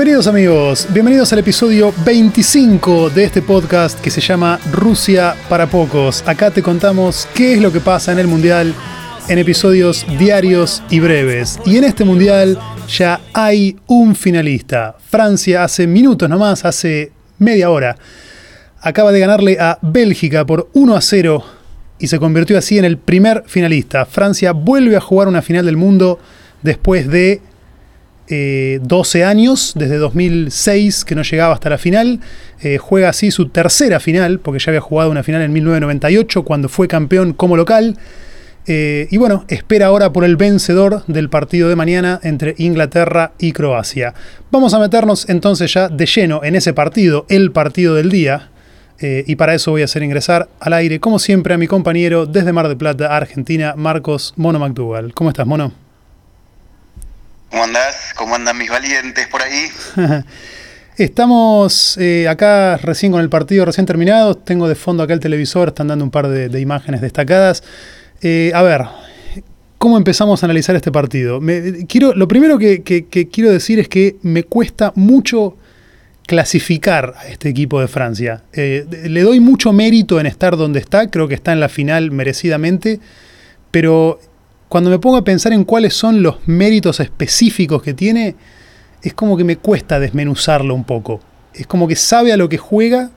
Bienvenidos amigos, bienvenidos al episodio 25 de este podcast que se llama Rusia para pocos. Acá te contamos qué es lo que pasa en el Mundial en episodios diarios y breves. Y en este Mundial ya hay un finalista. Francia hace minutos nomás, hace media hora, acaba de ganarle a Bélgica por 1 a 0 y se convirtió así en el primer finalista. Francia vuelve a jugar una final del mundo después de 12 eh, años, desde 2006 que no llegaba hasta la final. Eh, juega así su tercera final, porque ya había jugado una final en 1998 cuando fue campeón como local. Eh, y bueno, espera ahora por el vencedor del partido de mañana entre Inglaterra y Croacia. Vamos a meternos entonces ya de lleno en ese partido, el partido del día. y para eso voy a hacer ingresar al aire, como siempre, a mi compañero desde Mar del Plata, Argentina, Marcos Mono McDougall. ¿Cómo estás, Mono? ¿Cómo andás? ¿Cómo andan mis valientes por ahí? Estamos eh, acá recién con el partido recién terminado. Tengo de fondo acá el televisor, están dando un par de, imágenes destacadas. Eh, a ver, ¿cómo empezamos a analizar este partido? quiero, lo primero que, quiero decir es que me cuesta mucho clasificar a este equipo de Francia. Eh, le doy mucho mérito en estar donde está, creo que está en la final merecidamente, pero cuando me pongo a pensar en cuáles son los méritos específicos que tiene, es como que me cuesta desmenuzarlo un poco. Es como que sabe a lo que juega,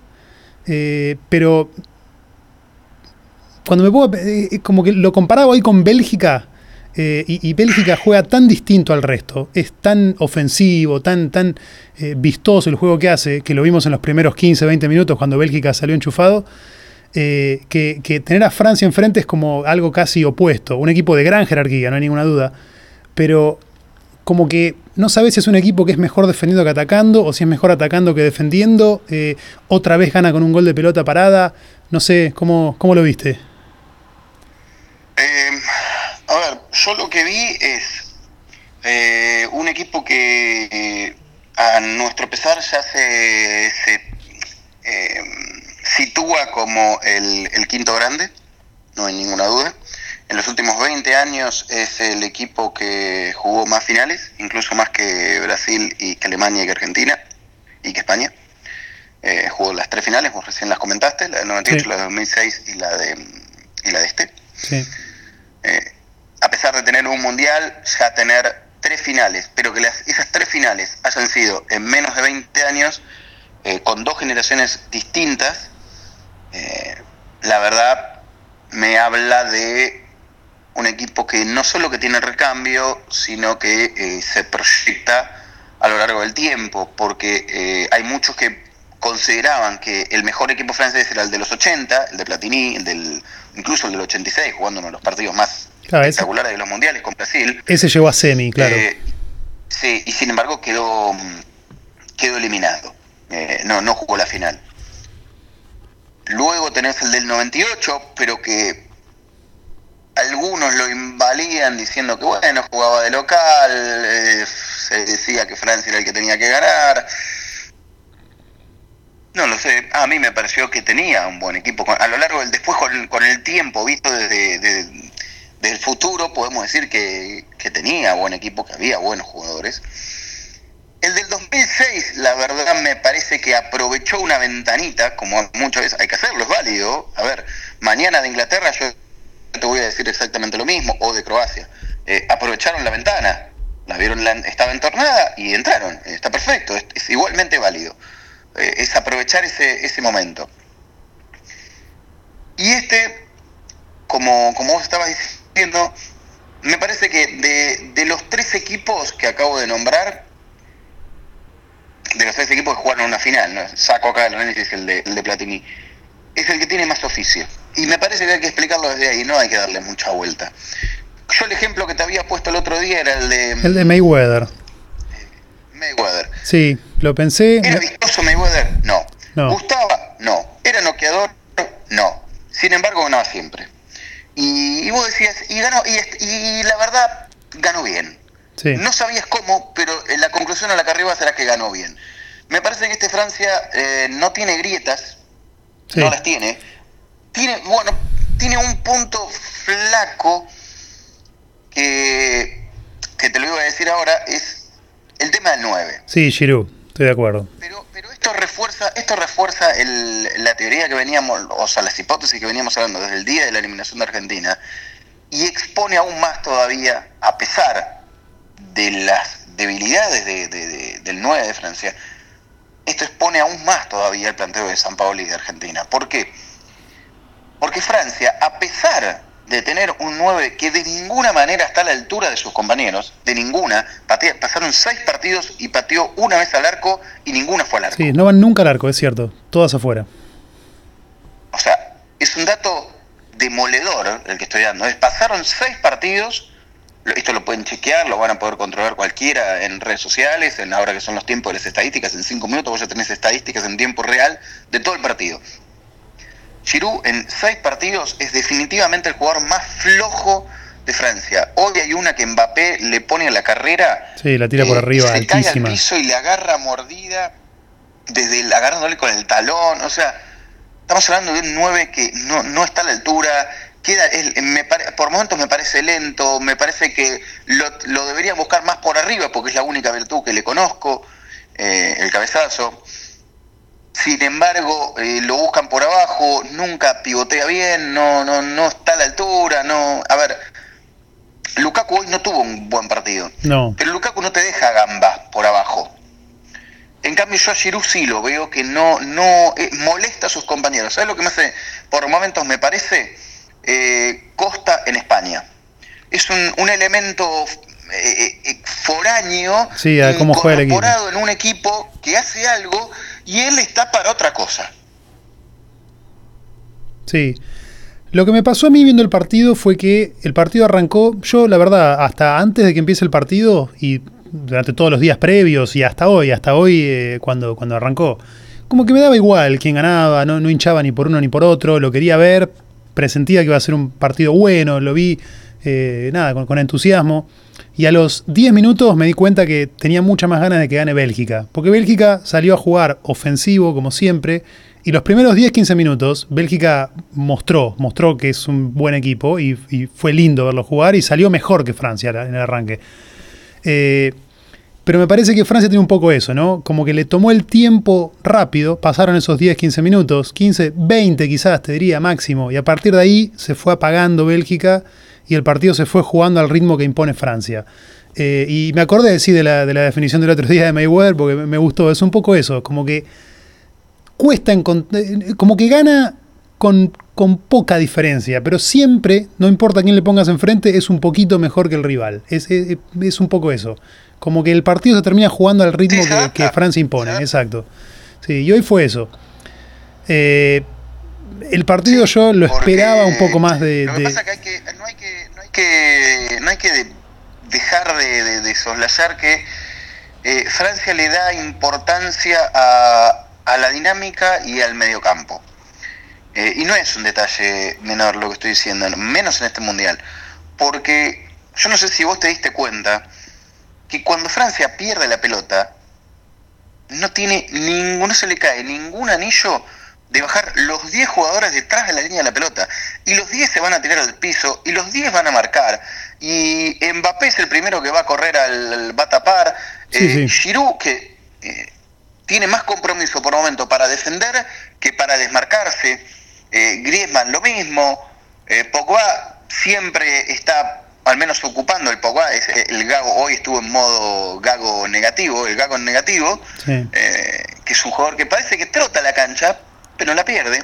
eh, pero cuando me pongo, eh, como que lo comparaba hoy con Bélgica, eh, y, Bélgica juega tan distinto al resto, es tan ofensivo, tan, tan vistoso el juego que hace, que lo vimos en los primeros 15, 20 minutos cuando Bélgica salió enchufado, eh, que, tener a Francia enfrente es como algo casi opuesto. Un equipo de gran jerarquía, no hay ninguna duda. Pero como que no sabes si es un equipo que es mejor defendiendo que atacando, o si es mejor atacando que defendiendo. Eh, otra vez gana con un gol de pelota parada. No sé, ¿cómo, cómo lo viste? Eh, a ver, yo lo que vi es un equipo que a nuestro pesar ya se, se sitúa como el, quinto grande, no hay ninguna duda. En los últimos 20 años es el equipo que jugó más finales, incluso más que Brasil y que Alemania y que Argentina y que España. Eh, jugó las tres finales, vos recién las comentaste, la del 98, la de 2006 y la de, y la de este. Eh, a pesar de tener un mundial, ya tener tres finales, pero que las, esas tres finales hayan sido en menos de 20 años, eh, con dos generaciones distintas, eh, la verdad me habla de un equipo que no solo que tiene recambio, sino que eh, se proyecta a lo largo del tiempo, porque eh, hay muchos que consideraban que el mejor equipo francés era el de los 80, el de Platini, el del, incluso el del 86, jugando uno de los partidos más espectaculares de los mundiales con Brasil. Ese llegó a semi, claro. sí, y sin embargo quedó, quedó eliminado. no, no jugó la final. Luego tenés el del 98, pero que algunos lo invalían diciendo que bueno, jugaba de local, eh, se decía que Francia era el que tenía que ganar. No lo sé, a mí me pareció que tenía un buen equipo. A lo largo del después, con, el tiempo, visto desde, del futuro, podemos decir que, que tenía buen equipo, que había buenos jugadores. El del 2006, la verdad, me parece que aprovechó una ventanita, como muchas veces hay que hacerlo, es válido. A ver, mañana de Inglaterra yo te voy a decir exactamente lo mismo, o de Croacia. Eh, aprovecharon la ventana, la vieron, la, estaba entornada y entraron. Está perfecto, es, igualmente válido. Eh, es aprovechar ese, ese momento. Y este, como, como vos estabas diciendo, me parece que de, de los tres equipos que acabo de nombrar, de los tres equipos que jugaron una final, ¿no? saco acá el análisis el de, el de Platini, es el que tiene más oficio. Y me parece que hay que explicarlo desde ahí, no hay que darle mucha vuelta. Yo el ejemplo que te había puesto el otro día era el de... El de Mayweather. Mayweather. Sí, lo pensé. ¿Era vistoso Mayweather? No. ¿Gustaba? No. ¿Era noqueador? No. Sin embargo, ganaba siempre. Y, vos decías, y ganó, y, y la verdad, ganó bien. No sabías cómo, pero la conclusión a la que arriba será que ganó bien. Me parece que este Francia eh, no tiene grietas, no las tiene. Tiene, bueno, tiene un punto flaco que, que te lo iba a decir ahora, es el tema del 9. Sí, Giroud, estoy de acuerdo. Pero, pero esto refuerza, esto refuerza el, la teoría que veníamos, o sea, las hipótesis que veníamos hablando desde el día de la eliminación de Argentina, y expone aún más todavía, a pesar de las debilidades del 9 de Francia, esto expone aún más todavía el planteo de San Paolo y de Argentina. ¿Por qué? Porque Francia, a pesar de tener un 9 que de ninguna manera está a la altura de sus compañeros, de ninguna, pasaron seis partidos y pateó una vez al arco y ninguna fue al arco. Sí, no van nunca al arco, es cierto, todas afuera. O sea, es un dato demoledor el que estoy dando. Es, pasaron seis partidos esto lo pueden chequear, lo van a poder controlar cualquiera en redes sociales, en ahora que son los tiempos de las estadísticas, en cinco minutos vos ya tenés estadísticas en tiempo real de todo el partido. Giroud en seis partidos es definitivamente el jugador más flojo de Francia. Hoy hay una que Mbappé le pone a la carrera. Sí, la tira por eh, arriba, se cae al piso y le agarra mordida, desde el, agarrándole con el talón. O sea, estamos hablando de un 9 que no, no está a la altura, queda, me por momentos me parece lento, me parece que lo, lo, debería buscar más por arriba porque es la única virtud que le conozco, eh, el cabezazo. Sin embargo, eh, lo buscan por abajo, nunca pivotea bien, no, no, no está a la altura, no. A ver, Lukaku hoy no tuvo un buen partido. No. Pero Lukaku no te deja gambas por abajo. En cambio, yo a Giroud sí lo veo que no, no eh, molesta a sus compañeros. ¿Sabes lo que me hace? Por momentos me parece eh, Costa en España. Es un, elemento eh, eh, foráneo sí, incorporado en un equipo que hace algo y él está para otra cosa. Sí. Lo que me pasó a mí viendo el partido fue que el partido arrancó, yo la verdad, hasta antes de que empiece el partido y durante todos los días previos y hasta hoy, hasta hoy cuando, cuando arrancó, como que me daba igual quién ganaba, no, no hinchaba ni por uno ni por otro, lo quería ver, presentía que iba a ser un partido bueno, lo vi, eh, nada, con, entusiasmo. Y a los 10 minutos me di cuenta que tenía muchas más ganas de que gane Bélgica. Porque Bélgica salió a jugar ofensivo, como siempre. Y los primeros 10-15 minutos, Bélgica mostró, mostró que es un buen equipo y, fue lindo verlo jugar y salió mejor que Francia en el arranque. Eh, pero me parece que Francia tiene un poco eso, ¿no? Como que le tomó el tiempo rápido, pasaron esos 10, 15 minutos, 15, 20 quizás, te diría máximo, y a partir de ahí se fue apagando Bélgica y el partido se fue jugando al ritmo que impone Francia. Eh, y me acordé, sí, de la, de la definición del otro día de Mayweather, porque me gustó, es un poco eso, como que cuesta, eh, como que gana con, con poca diferencia, pero siempre, no importa quién le pongas enfrente, es un poquito mejor que el rival. Es, es, es un poco eso como que el partido se termina jugando al ritmo que, Francia impone, exacto. Sí, y hoy fue eso. Eh, el partido yo lo esperaba un poco más de... Lo que pasa es que, no, hay que, no, hay que, no hay que dejar de, soslayar que eh, Francia le da importancia a, a, la dinámica y al mediocampo. Eh, y no es un detalle menor lo que estoy diciendo, menos en este mundial. Porque yo no sé si vos te diste cuenta, que cuando Francia pierde la pelota, no tiene ningún, no se le cae ningún anillo de bajar los 10 jugadores detrás de la línea de la pelota. Y los 10 se van a tirar al piso y los 10 van a marcar. Y Mbappé es el primero que va a correr al, va a tapar. Eh, Giroud, que eh, tiene más compromiso por momento para defender que para desmarcarse. Eh, Griezmann lo mismo. Pogba siempre está al menos ocupando el Pogba, el Gago hoy estuvo en modo Gago negativo, el Gago negativo, eh, que es un jugador que parece que trota la cancha, pero la pierde.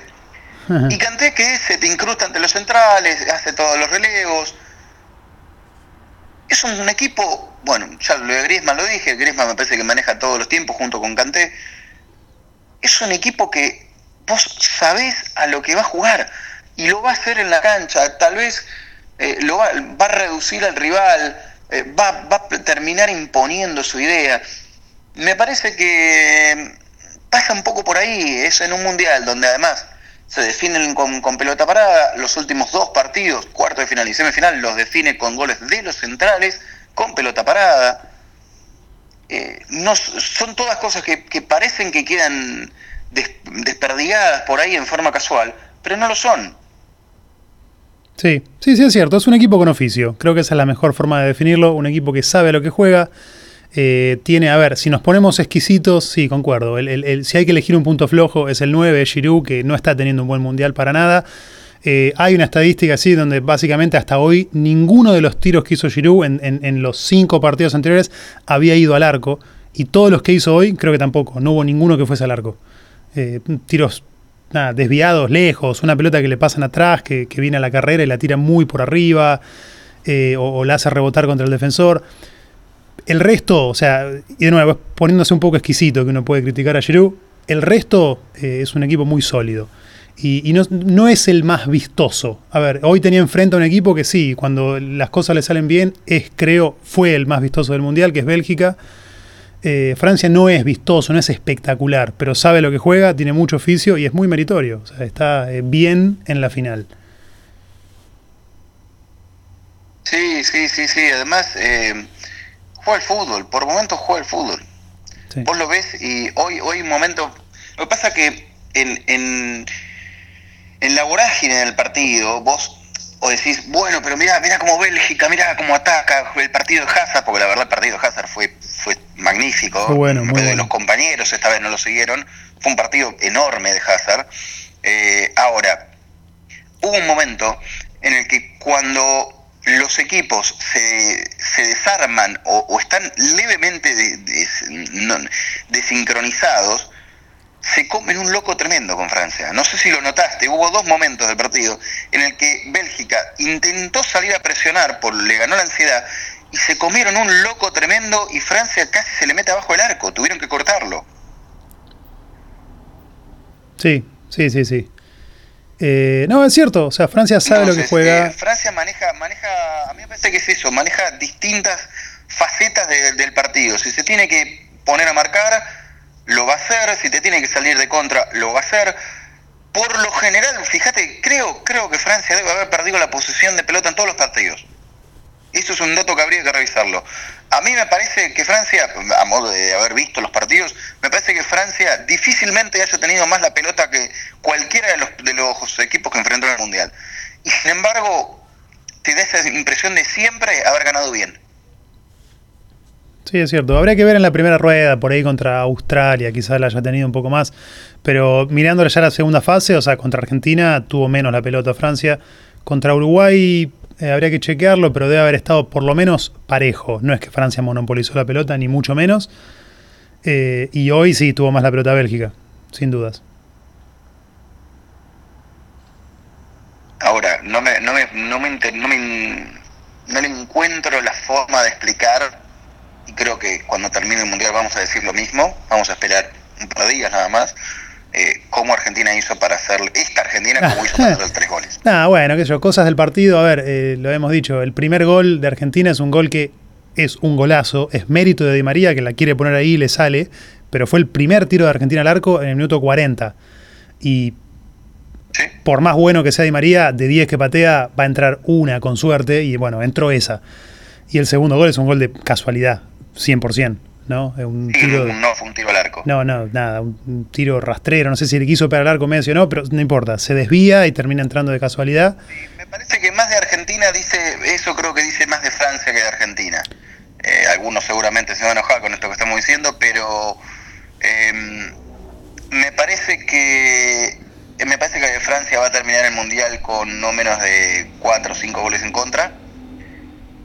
Y Canté que se te incrusta ante los centrales, hace todos los relevos. Es un, equipo, bueno, ya lo de Griezmann lo dije, Griezmann me parece que maneja todos los tiempos junto con Canté. Es un equipo que vos sabés a lo que va a jugar y lo va a hacer en la cancha. Tal vez eh, lo va, a reducir al rival, eh, va, va, a terminar imponiendo su idea. Me parece que pasa un poco por ahí, es en un mundial donde además se definen con, pelota parada, los últimos dos partidos, cuarto de final y semifinal, los define con goles de los centrales, con pelota parada. Eh, no, son todas cosas que, parecen que quedan desperdigadas por ahí en forma casual, pero no lo son. Sí, sí, sí es cierto, es un equipo con oficio. Creo que esa es la mejor forma de definirlo, un equipo que sabe a lo que juega. Eh, tiene, a ver, si nos ponemos exquisitos, sí, concuerdo. si hay que elegir un punto flojo, es el 9, Giroud, que no está teniendo un buen mundial para nada. Eh, hay una estadística así donde básicamente hasta hoy ninguno de los tiros que hizo Giroud en, los cinco partidos anteriores había ido al arco. Y todos los que hizo hoy, creo que tampoco. No hubo ninguno que fuese al arco. Eh, tiros desviados, lejos, una pelota que le pasan atrás, que, viene a la carrera y la tira muy por arriba, o la hace rebotar contra el defensor. El resto, o sea, y de nuevo, poniéndose un poco exquisito que uno puede criticar a Giroud, el resto eh, es un equipo muy sólido. Y, no, es el más vistoso. A ver, hoy tenía enfrente a un equipo que sí, cuando las cosas le salen bien, es, creo, fue el más vistoso del Mundial, que es Bélgica. Eh, Francia no es vistoso, no es espectacular, pero sabe lo que juega, tiene mucho oficio y es muy meritorio. O sea, está eh, bien en la final. Sí, sí, sí, sí. Además, juega el fútbol, por momentos juega el fútbol. Vos lo ves y hoy, hoy momento. Lo que pasa que en, en, en la vorágine del partido, vos o decís, bueno, pero mira, mira cómo Bélgica, mira cómo ataca el partido de Hazard, porque la verdad el partido de Hazard fue, fue magnífico. bueno, muy Los compañeros esta vez no lo siguieron. Fue un partido enorme de Hazard. Eh, ahora, hubo un momento en el que cuando los equipos se, se desarman o, están levemente desincronizados, se comen un loco tremendo con Francia. No sé si lo notaste, hubo dos momentos del partido en el que Bélgica intentó salir a presionar, por, le ganó la ansiedad, y se comieron un loco tremendo y Francia casi se le mete abajo el arco, tuvieron que cortarlo. Sí, sí, sí, sí. Eh, no, es cierto, o sea, Francia sabe lo que juega. Eh, Francia maneja, maneja, a mí me parece que es eso, maneja distintas facetas del partido. Si se tiene que poner a marcar, lo va a hacer, si te tiene que salir de contra, lo va a hacer. Por lo general, fíjate, creo, creo que Francia debe haber perdido la posición de pelota en todos los partidos. Eso es un dato que habría que revisarlo. A mí me parece que Francia, a modo de haber visto los partidos, me parece que Francia difícilmente haya tenido más la pelota que cualquiera de los, de los equipos que enfrentó en el Mundial. Y sin embargo, te da esa impresión de siempre haber ganado bien. Sí, es cierto. Habría que ver en la primera rueda, por ahí contra Australia, quizás la haya tenido un poco más. Pero mirándole ya la segunda fase, o sea, contra Argentina tuvo menos la pelota Francia. Contra Uruguay eh, habría que chequearlo, pero debe haber estado por lo menos parejo. No es que Francia monopolizó la pelota, ni mucho menos. Eh, y hoy sí tuvo más la pelota Bélgica, sin dudas. Ahora, no me, no me, no me, no me, no le encuentro la forma de explicar, y creo que cuando termine el Mundial vamos a decir lo mismo, vamos a esperar un par de días nada más, eh, cómo Argentina hizo para hacer, esta Argentina como hizo para hacer tres goles. Ah, bueno, qué sé yo, cosas del partido, a ver, eh, lo hemos dicho, el primer gol de Argentina es un gol que es un golazo, es mérito de Di María que la quiere poner ahí y le sale, pero fue el primer tiro de Argentina al arco en el minuto 40. Y por más bueno que sea Di María, de 10 que patea va a entrar una con suerte y bueno, entró esa. Y el segundo gol es un gol de casualidad, 100%. ¿no? Un tiro, no fue un tiro al arco. No, no, nada, un tiro rastrero, no sé si le quiso pegar al arco medio o no, pero no importa, se desvía y termina entrando de casualidad. me parece que más de Argentina dice, eso creo que dice más de Francia que de Argentina. Eh, algunos seguramente se van a enojar con esto que estamos diciendo, pero em, me parece que me parece que Francia va a terminar el mundial con no menos de 4 o 5 goles en contra.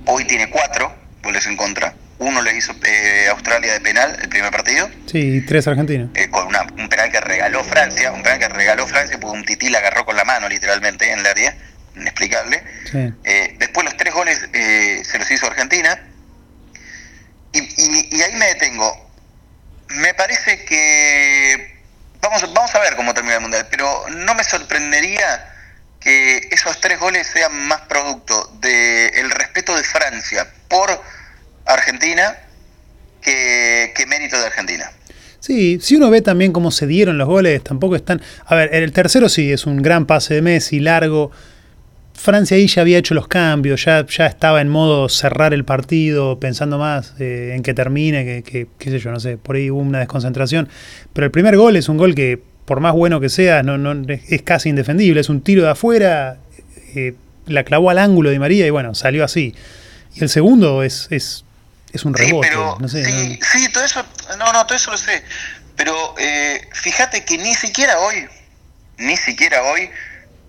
Hoy tiene 4 goles en contra uno le hizo eh, Australia de penal el primer partido. Sí, y tres Argentina. Eh, con un penal que regaló Francia, un penal que regaló Francia porque un tití la agarró con la mano literalmente en el área, inexplicable. Eh, después los tres goles se los hizo Argentina. Y, ahí me detengo. Me parece que vamos, vamos a ver cómo termina el Mundial, pero no me sorprendería que esos tres goles sean más producto del respeto de Francia por Argentina que, mérito de Argentina. Sí, si uno ve también cómo se dieron los goles, tampoco están... A ver, el tercero sí, es un gran pase de Messi, largo. Francia ahí ya había hecho los cambios, ya, ya estaba en modo cerrar el partido, pensando más eh, en que termine, que, qué sé yo, no sé, por ahí hubo una desconcentración. Pero el primer gol es un gol que, por más bueno que sea, no, no, es casi indefendible, es un tiro de afuera, eh, la clavó al ángulo de María y bueno, salió así. Y el segundo es, es es un rebote. no sé, sí, sí, todo eso, no, no, todo eso lo sé. Pero eh, fíjate que ni siquiera hoy, ni siquiera hoy,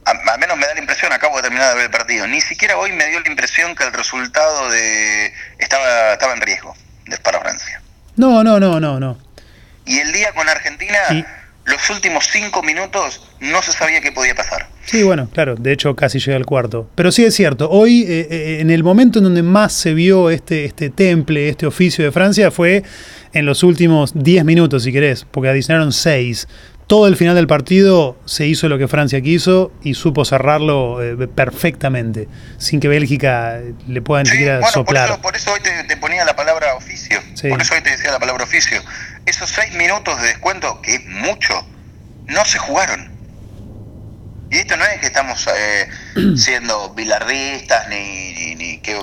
al menos me da la impresión, acabo de terminar de ver el partido, ni siquiera hoy me dio la impresión que el resultado de estaba, estaba en riesgo de para Francia. No, no, no, no, no. Y el día con Argentina, los últimos cinco minutos no se sabía qué podía pasar. Sí, bueno, claro, de hecho casi llega al cuarto. Pero sí es cierto, hoy eh, eh, en el momento en donde más se vio este, este temple, este oficio de Francia, fue en los últimos 10 minutos, si querés, porque adicionaron 6. Todo el final del partido se hizo lo que Francia quiso y supo cerrarlo eh, perfectamente, sin que Bélgica le pueda ni siquiera soplar. Por eso, hoy te, ponía la palabra oficio. Por eso hoy te decía la palabra oficio. Esos 6 minutos de descuento, que es mucho, no se jugaron. Y esto no es que estamos eh, siendo bilardistas ni, ni que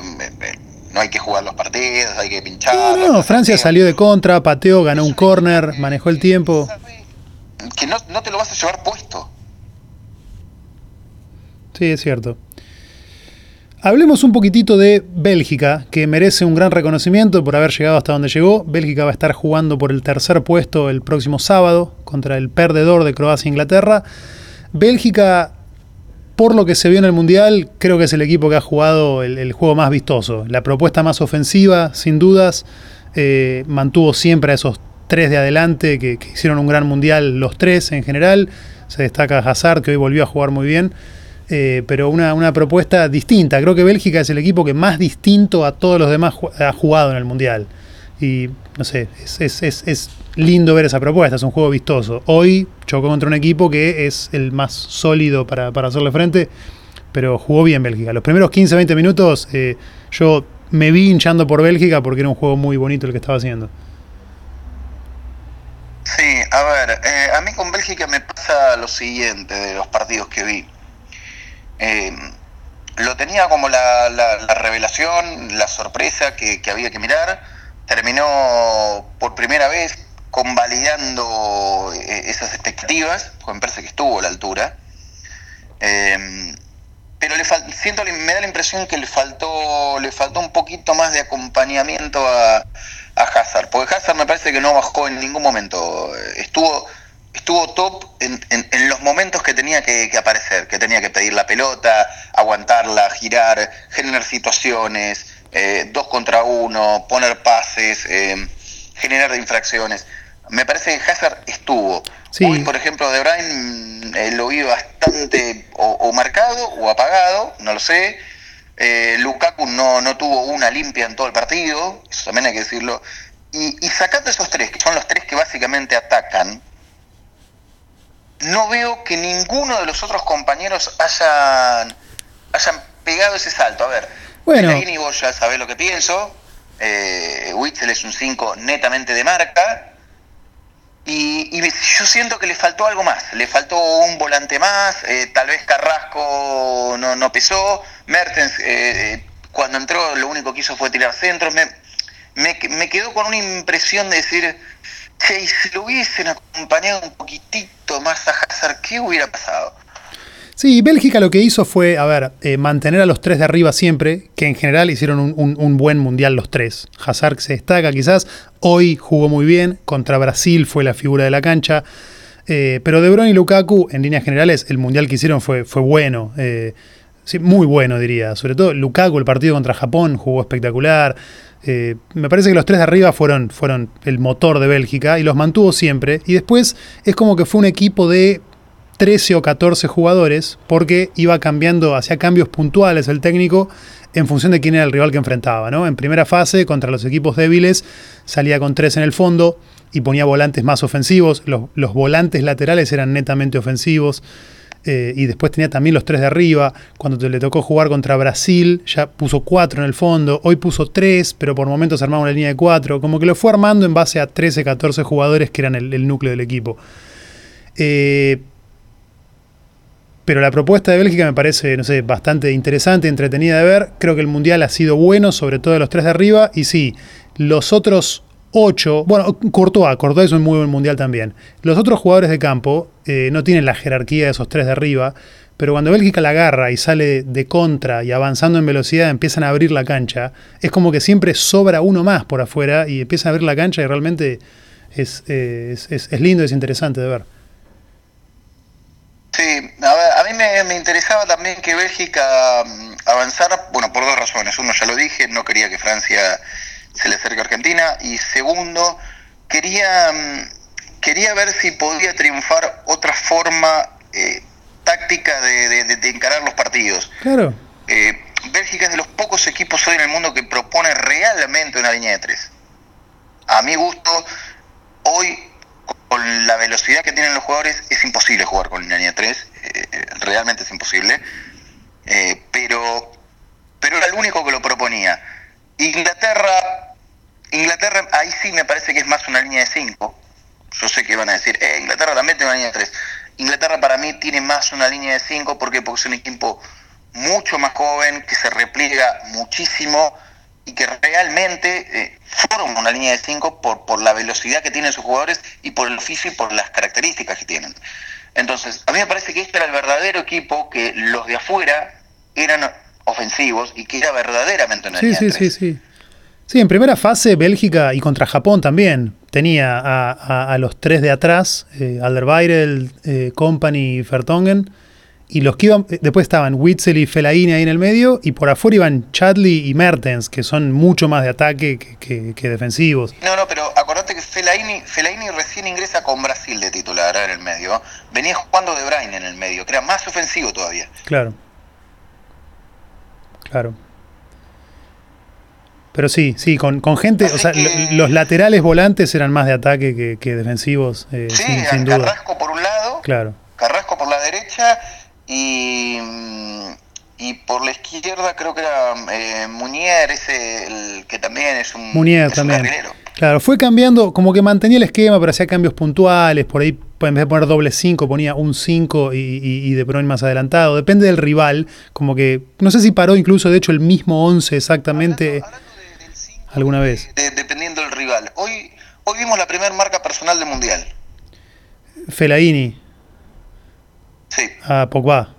no hay que jugar los partidos, hay que pinchar. No, no, Francia salió de contra, pateó, ganó un corner, manejó el tiempo. Que no, te lo vas a llevar puesto. Sí, es cierto. Hablemos un poquitito de Bélgica, que merece un gran reconocimiento por haber llegado hasta donde llegó. Bélgica va a estar jugando por el tercer puesto el próximo sábado contra el perdedor de Croacia e Inglaterra. Bélgica por lo que se vio en el Mundial, creo que es el equipo que ha jugado el, juego más vistoso. La propuesta más ofensiva, sin dudas, eh, mantuvo siempre a esos tres de adelante que, hicieron un gran Mundial, los tres en general. Se destaca Hazard, que hoy volvió a jugar muy bien. Eh, pero una, una, propuesta distinta. Creo que Bélgica es el equipo que más distinto a todos los demás ha jugado en el Mundial. Y no sé, es, es, es, lindo ver esa propuesta, es un juego vistoso. Hoy chocó contra un equipo que es el más sólido para, hacerle frente, pero jugó bien Bélgica. Los primeros 15-20 minutos eh, yo me vi hinchando por Bélgica porque era un juego muy bonito el que estaba haciendo. Sí, a ver, eh, a mí con Bélgica me pasa lo siguiente de los partidos que vi. Eh, lo tenía como la, revelación, la sorpresa que había que mirar terminó por primera vez convalidando eh, esas expectativas, me parece que estuvo a la altura. Em, pero le siento, me da la impresión que le faltó, le faltó un poquito más de acompañamiento a, a Hazard, porque Hazard me parece que no bajó en ningún momento. Estuvo, estuvo top en, en, los momentos que tenía que, aparecer, que tenía que pedir la pelota, aguantarla, girar, generar situaciones, eh, dos contra uno, poner pases, eh, generar infracciones. Me parece que Hazard estuvo. Hoy, por ejemplo, De Bruyne eh, lo vi bastante o, marcado o apagado, no lo sé. Lukaku no, no tuvo una limpia en todo el partido, eso también hay que decirlo. Y, y sacando esos tres, que son los tres que básicamente atacan, no veo que ninguno de los otros compañeros hayan, hayan pegado ese salto. A ver, bueno. y vos ya sabés lo que pienso. Eh, Witzel es un 5 netamente de marca. Y, yo siento que le faltó algo más. Le faltó un volante más. Eh, tal vez Carrasco no, no pesó. Mertens, eh, eh, cuando entró, lo único que hizo fue tirar centros. Me, me, quedó con una impresión de decir. Che, si lo hubiesen acompañado un poquitito más a Hazard, ¿qué hubiera pasado? Sí, Bélgica lo que hizo fue, a ver, eh, mantener a los tres de arriba siempre, que en general hicieron un, buen mundial los tres. Hazard se destaca quizás, hoy jugó muy bien, contra Brasil fue la figura de la cancha, eh, pero De Bruyne y Lukaku, en líneas generales, el mundial que hicieron fue, bueno, eh, sí, muy bueno diría, sobre todo Lukaku, el partido contra Japón, jugó espectacular. me parece que los tres de arriba fueron, fueron el motor de Bélgica y los mantuvo siempre. Y después es como que fue un equipo de 13 o 14 jugadores porque iba cambiando, hacía cambios puntuales el técnico en función de quién era el rival que enfrentaba. ¿no? En primera fase, contra los equipos débiles, salía con 3 en el fondo y ponía volantes más ofensivos. Los, volantes laterales eran netamente ofensivos. Eh, y después tenía también los tres de arriba. Cuando le tocó jugar contra Brasil, ya puso 4 en el fondo. Hoy puso 3, pero por momentos armaba una línea de 4. Como que lo fue armando en base a 13, 14 jugadores que eran el, núcleo del equipo. Eh, pero la propuesta de Bélgica me parece, no sé, bastante interesante, entretenida de ver. Creo que el Mundial ha sido bueno, sobre todo los tres de arriba. Y sí, los otros ocho, bueno, Courtois, Courtois es un muy buen Mundial también. Los otros jugadores de campo eh, no tienen la jerarquía de esos tres de arriba, pero cuando Bélgica la agarra y sale de contra y avanzando en velocidad empiezan a abrir la cancha, es como que siempre sobra uno más por afuera y empiezan a abrir la cancha y realmente es, eh, es, es, es lindo, es interesante de ver. Sí, a, a mí me, me, interesaba también que Bélgica mm, avanzara, bueno, por dos razones. Uno, ya lo dije, no quería que Francia se le acerque a Argentina. Y segundo, quería, mm, quería ver si podía triunfar otra forma eh, táctica de, de, de, encarar los partidos. Claro. Eh, Bélgica es de los pocos equipos hoy en el mundo que propone realmente una línea de tres. A mi gusto, hoy con la velocidad que tienen los jugadores es imposible jugar con línea 3, eh, realmente es imposible, eh, pero, pero era el único que lo proponía. Inglaterra, Inglaterra ahí sí me parece que es más una línea de 5, yo sé que van a decir, eh, Inglaterra también tiene una línea de 3, Inglaterra para mí tiene más una línea de 5 porque, porque es un equipo mucho más joven, que se repliega muchísimo, y que realmente eh, forma una línea de 5 por, por la velocidad que tienen sus jugadores y por el oficio y por las características que tienen. Entonces, a mí me parece que este era el verdadero equipo, que los de afuera eran ofensivos y que era verdaderamente una sí, línea sí, de sí, sí. Sí, en primera fase Bélgica y contra Japón también tenía a, a, a los tres de atrás, eh, Alderweireld, eh, Company y Fertongen, y los que iban, después estaban Witzel y Fellaini ahí en el medio, y por afuera iban Chadley y Mertens, que son mucho más de ataque que, que, que defensivos. No, no, pero acordate que Fellaini, Fellaini recién ingresa con Brasil de titular en el medio. Venía jugando de Brain en el medio, que era más ofensivo todavía. Claro. Claro. Pero sí, sí, con, con gente, Así o sea, que... los laterales volantes eran más de ataque que, que defensivos, eh, sí, sin, sin duda. Carrasco por un lado, claro. Carrasco por la derecha y, y por la izquierda creo que era eh, Munier, ese el que también es un, Munier es también. un Claro, fue cambiando, como que mantenía el esquema, pero hacía cambios puntuales, por ahí en vez de poner doble 5 ponía un 5 y, y, y, De Bruyne más adelantado, depende del rival, como que, no sé si paró incluso de hecho el mismo 11 exactamente hablando, hablando de, del cinco, alguna vez. De, dependiendo del rival. Hoy, hoy vimos la primera marca personal del Mundial. Fellaini. Sí. A Pogba.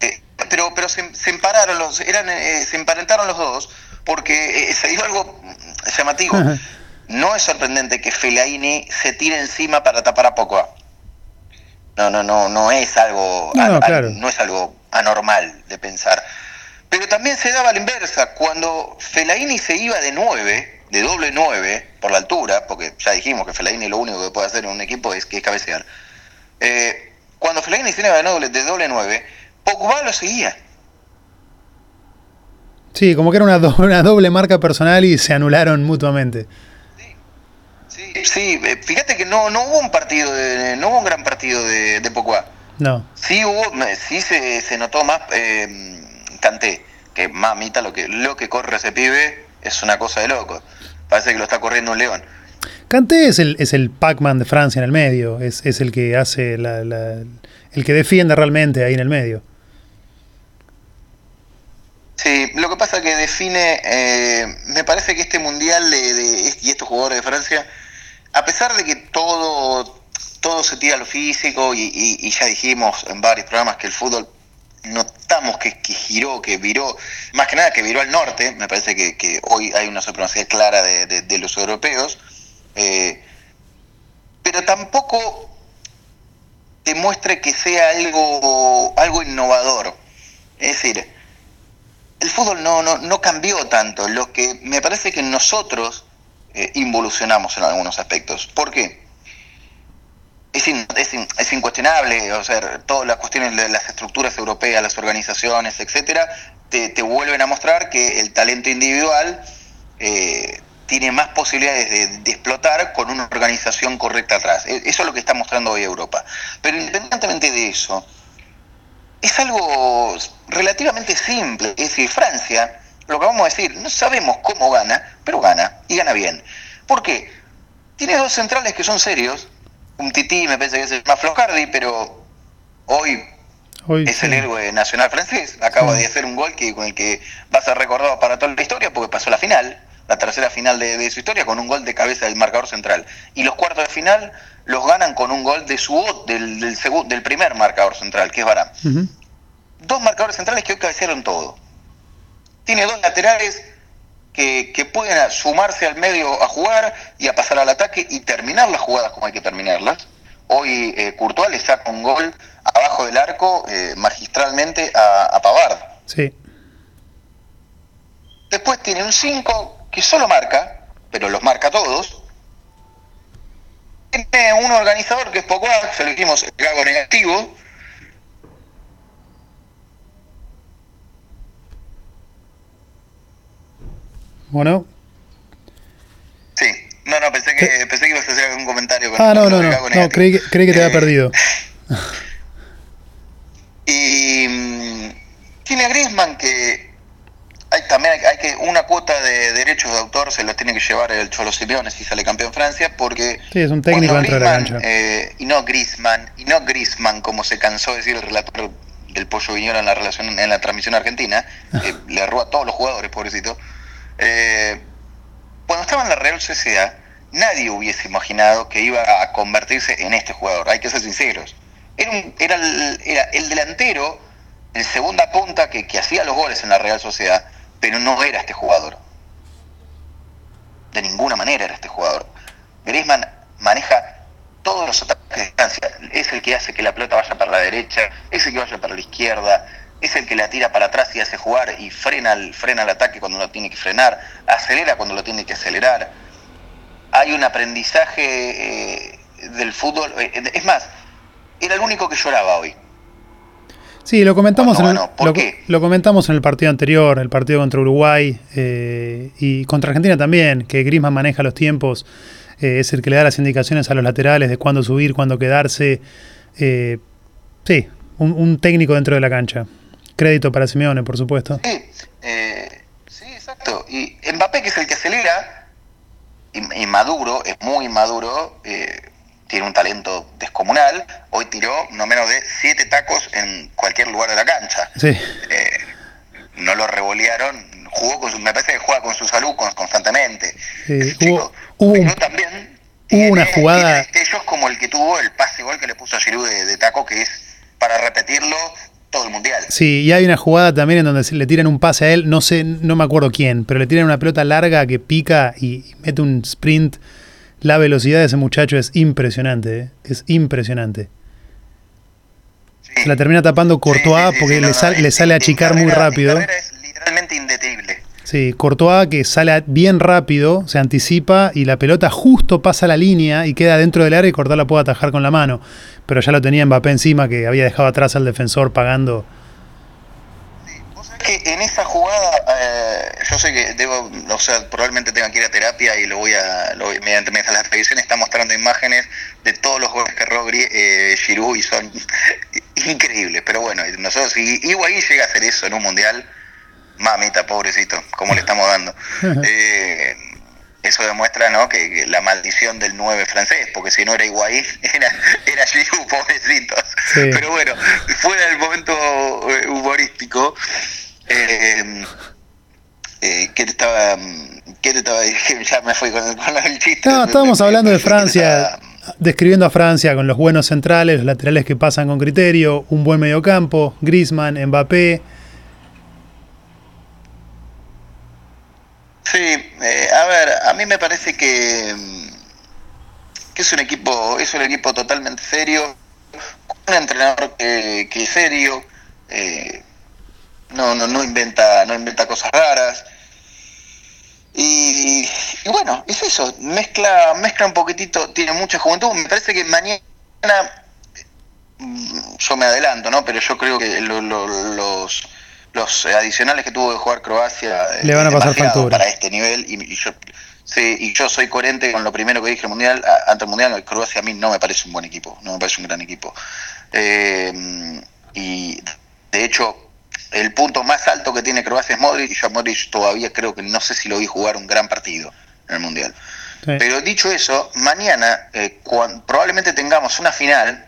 Eh, pero pero se, se empararon los, eran, eh, se emparentaron los dos porque eh, se dio algo llamativo. Ajá. No es sorprendente que Fellaini se tire encima para tapar a Pogba. No, no, no, no es algo, no, a, claro. no es algo anormal de pensar. Pero también se daba la inversa, cuando Fellaini se iba de 9, de doble 9, por la altura, porque ya dijimos que Fellaini lo único que puede hacer en un equipo es que es cabecear. Eh, cuando Fellaini iba de doble, de doble 9, Pogba lo seguía. Sí, como que era una doble, una doble marca personal y se anularon mutuamente. Sí, sí, eh, fíjate que no, no hubo un partido, de, no hubo un gran partido de, de Pogba. No. Sí hubo, sí se, se notó más eh, Canté, que mamita lo que, lo que corre ese pibe es una cosa de loco. Parece que lo está corriendo un león. Es el, es el Pac-Man de Francia en el medio, es, es el que hace la, el que defiende realmente ahí en el medio. Sí, lo que pasa que define, eh, me parece que este mundial de, y estos jugadores de Francia, a pesar de que todo, todo se tira a lo físico y, ya dijimos en varios programas que el fútbol notamos que, que, giró, que viró, más que nada que viró al norte, me parece que, hoy hay una supremacía clara de, de los europeos, eh, pero tampoco demuestre que sea algo, algo innovador. Es decir, el fútbol no, no, no cambió tanto, lo que me parece que nosotros eh, involucionamos en algunos aspectos. ¿Por qué? Es, es, incuestionable, o sea, todas las cuestiones de las estructuras europeas, las organizaciones, etcétera, te, te vuelven a mostrar que el talento individual eh, tiene más posibilidades de, de, explotar con una organización correcta atrás. E, Eso es lo que está mostrando hoy Europa. Pero independientemente de eso, es algo relativamente simple. Es decir, Francia, lo que vamos a decir, no sabemos cómo gana, pero gana, y gana bien. ¿Por qué? Tiene dos centrales que son serios. Un tití me parece que es el más flojardi, pero hoy, hoy es sí. el héroe nacional francés. Acaba sí. de hacer un gol que, con el que va a ser recordado para toda la historia porque pasó la final, la tercera final de, de su historia, con un gol de cabeza del marcador central. Y los cuartos de final los ganan con un gol de su del, del, del primer marcador central, que es Barán. Dos marcadores centrales que hoy cabecearon todo. Tiene dos laterales que, que, pueden sumarse al medio a jugar y a pasar al ataque y terminar las jugadas como hay que terminarlas. Hoy eh, Courtois le saca un gol abajo del arco eh, magistralmente a, a Pavard. Sí. Después tiene un 5 que solo marca, pero los marca todos. Tiene un organizador que es poco se lo dijimos el gago negativo. Bueno. Sí, no, no, pensé que, pensé que ibas a hacer algún comentario con Ah, no, no, no, no, creí que, creí que te había perdido. y mm, tiene a Griezmann que también hay, que una cuota de derechos de autor se los tiene que llevar el Cholo Simeone si sale campeón Francia porque sí, es un técnico dentro de la cancha. eh, y no Griezmann y no Griezmann como se cansó de decir el relator del Pollo Viñola en la relación en la transmisión argentina que le erró a todos los jugadores pobrecito eh, cuando estaba en la Real Sociedad nadie hubiese imaginado que iba a convertirse en este jugador hay que ser sinceros. Era, era, el, era el delantero el segunda punta que, que hacía los goles en la Real Sociedad pero no era este jugador. De ninguna manera era este jugador. Griezmann maneja todos los ataques de distancia. Es el que hace que la pelota vaya para la derecha, es el que vaya para la izquierda, es el que la tira para atrás y hace jugar y frena el, frena el ataque cuando lo tiene que frenar, acelera cuando lo tiene que acelerar. Hay un aprendizaje eh, del fútbol. Eh, es más, era el único que lloraba hoy. Sí, lo comentamos, en, el, lo, comentamos en el partido anterior, el partido contra Uruguay eh, y contra Argentina también, que Griezmann maneja los tiempos, eh, es el que le da las indicaciones a los laterales de cuándo subir, cuándo quedarse. Eh, sí, un, técnico dentro de la cancha. Crédito para Simeone, por supuesto. Sí, sí exacto. Y Mbappé, que es el que acelera, y, Maduro, es muy maduro, tiene un talento descomunal. Hoy tiró no menos de siete tacos en cualquier lugar de la cancha. Sí. Eh, no lo revolearon. Jugó con su, me parece que juega con su salud constantemente. Sí, hubo, también hubo una jugada. Ellos como el que tuvo el pase gol que le puso a Giroud de, taco, que es para repetirlo todo el mundial. Sí, y hay una jugada también en donde le tiran un pase a él, no sé, no me acuerdo quién, pero le tiran una pelota larga que pica y mete un sprint la velocidad de ese muchacho es impresionante, ¿eh? es impresionante. Se la termina tapando Courtois porque le, sale a achicar muy rápido. Es literalmente indetenible. Sí, Courtois que sale bien rápido, se anticipa y la pelota justo pasa la línea y queda dentro del área y Courtois la puede atajar con la mano. Pero ya lo tenía Mbappé encima que había dejado atrás al defensor pagando que en esa jugada, eh, yo sé que debo, o sea, probablemente tenga que ir a terapia y lo voy a, lo, mediante, la televisión está mostrando imágenes de todos los goles que Rodri, eh, Giroud y son increíbles. Pero bueno, nosotros, si Higuaín llega a hacer eso en un mundial, mamita, pobrecito, como le estamos dando. Eh, eso demuestra ¿no? que, la maldición del 9 francés, porque si no era Higuaín, era, era Giroud, pobrecitos. Pero bueno, fuera del momento eh, humorístico, eh, eh, ¿Qué te estaba, qué te estaba Ya me fui con, el chiste. No, estábamos hablando de Francia, describiendo a Francia con los buenos centrales, los laterales que pasan con criterio, un buen mediocampo, Griezmann, Mbappé. Sí, eh, a ver, a mí me parece que, que es un equipo, es un equipo totalmente serio, un entrenador que, que es serio. Eh, no, no, no inventa, no inventa cosas raras. Y, bueno, es eso, mezcla, mezcla un poquitito, tiene mucha juventud. Me parece que mañana, mm, yo me adelanto, ¿no? Pero yo creo que los, los adicionales que tuvo de jugar Croacia le van a pasar factura para este nivel y, yo sí, y yo soy coherente con lo primero que dije el mundial ante el mundial Croacia a mí no me parece un buen equipo no me parece un gran equipo eh, y de hecho el punto más alto que tiene Croacia es Modric y yo a Modric todavía creo que no sé si lo vi jugar un gran partido en el Mundial. Pero dicho eso, mañana eh, probablemente tengamos una final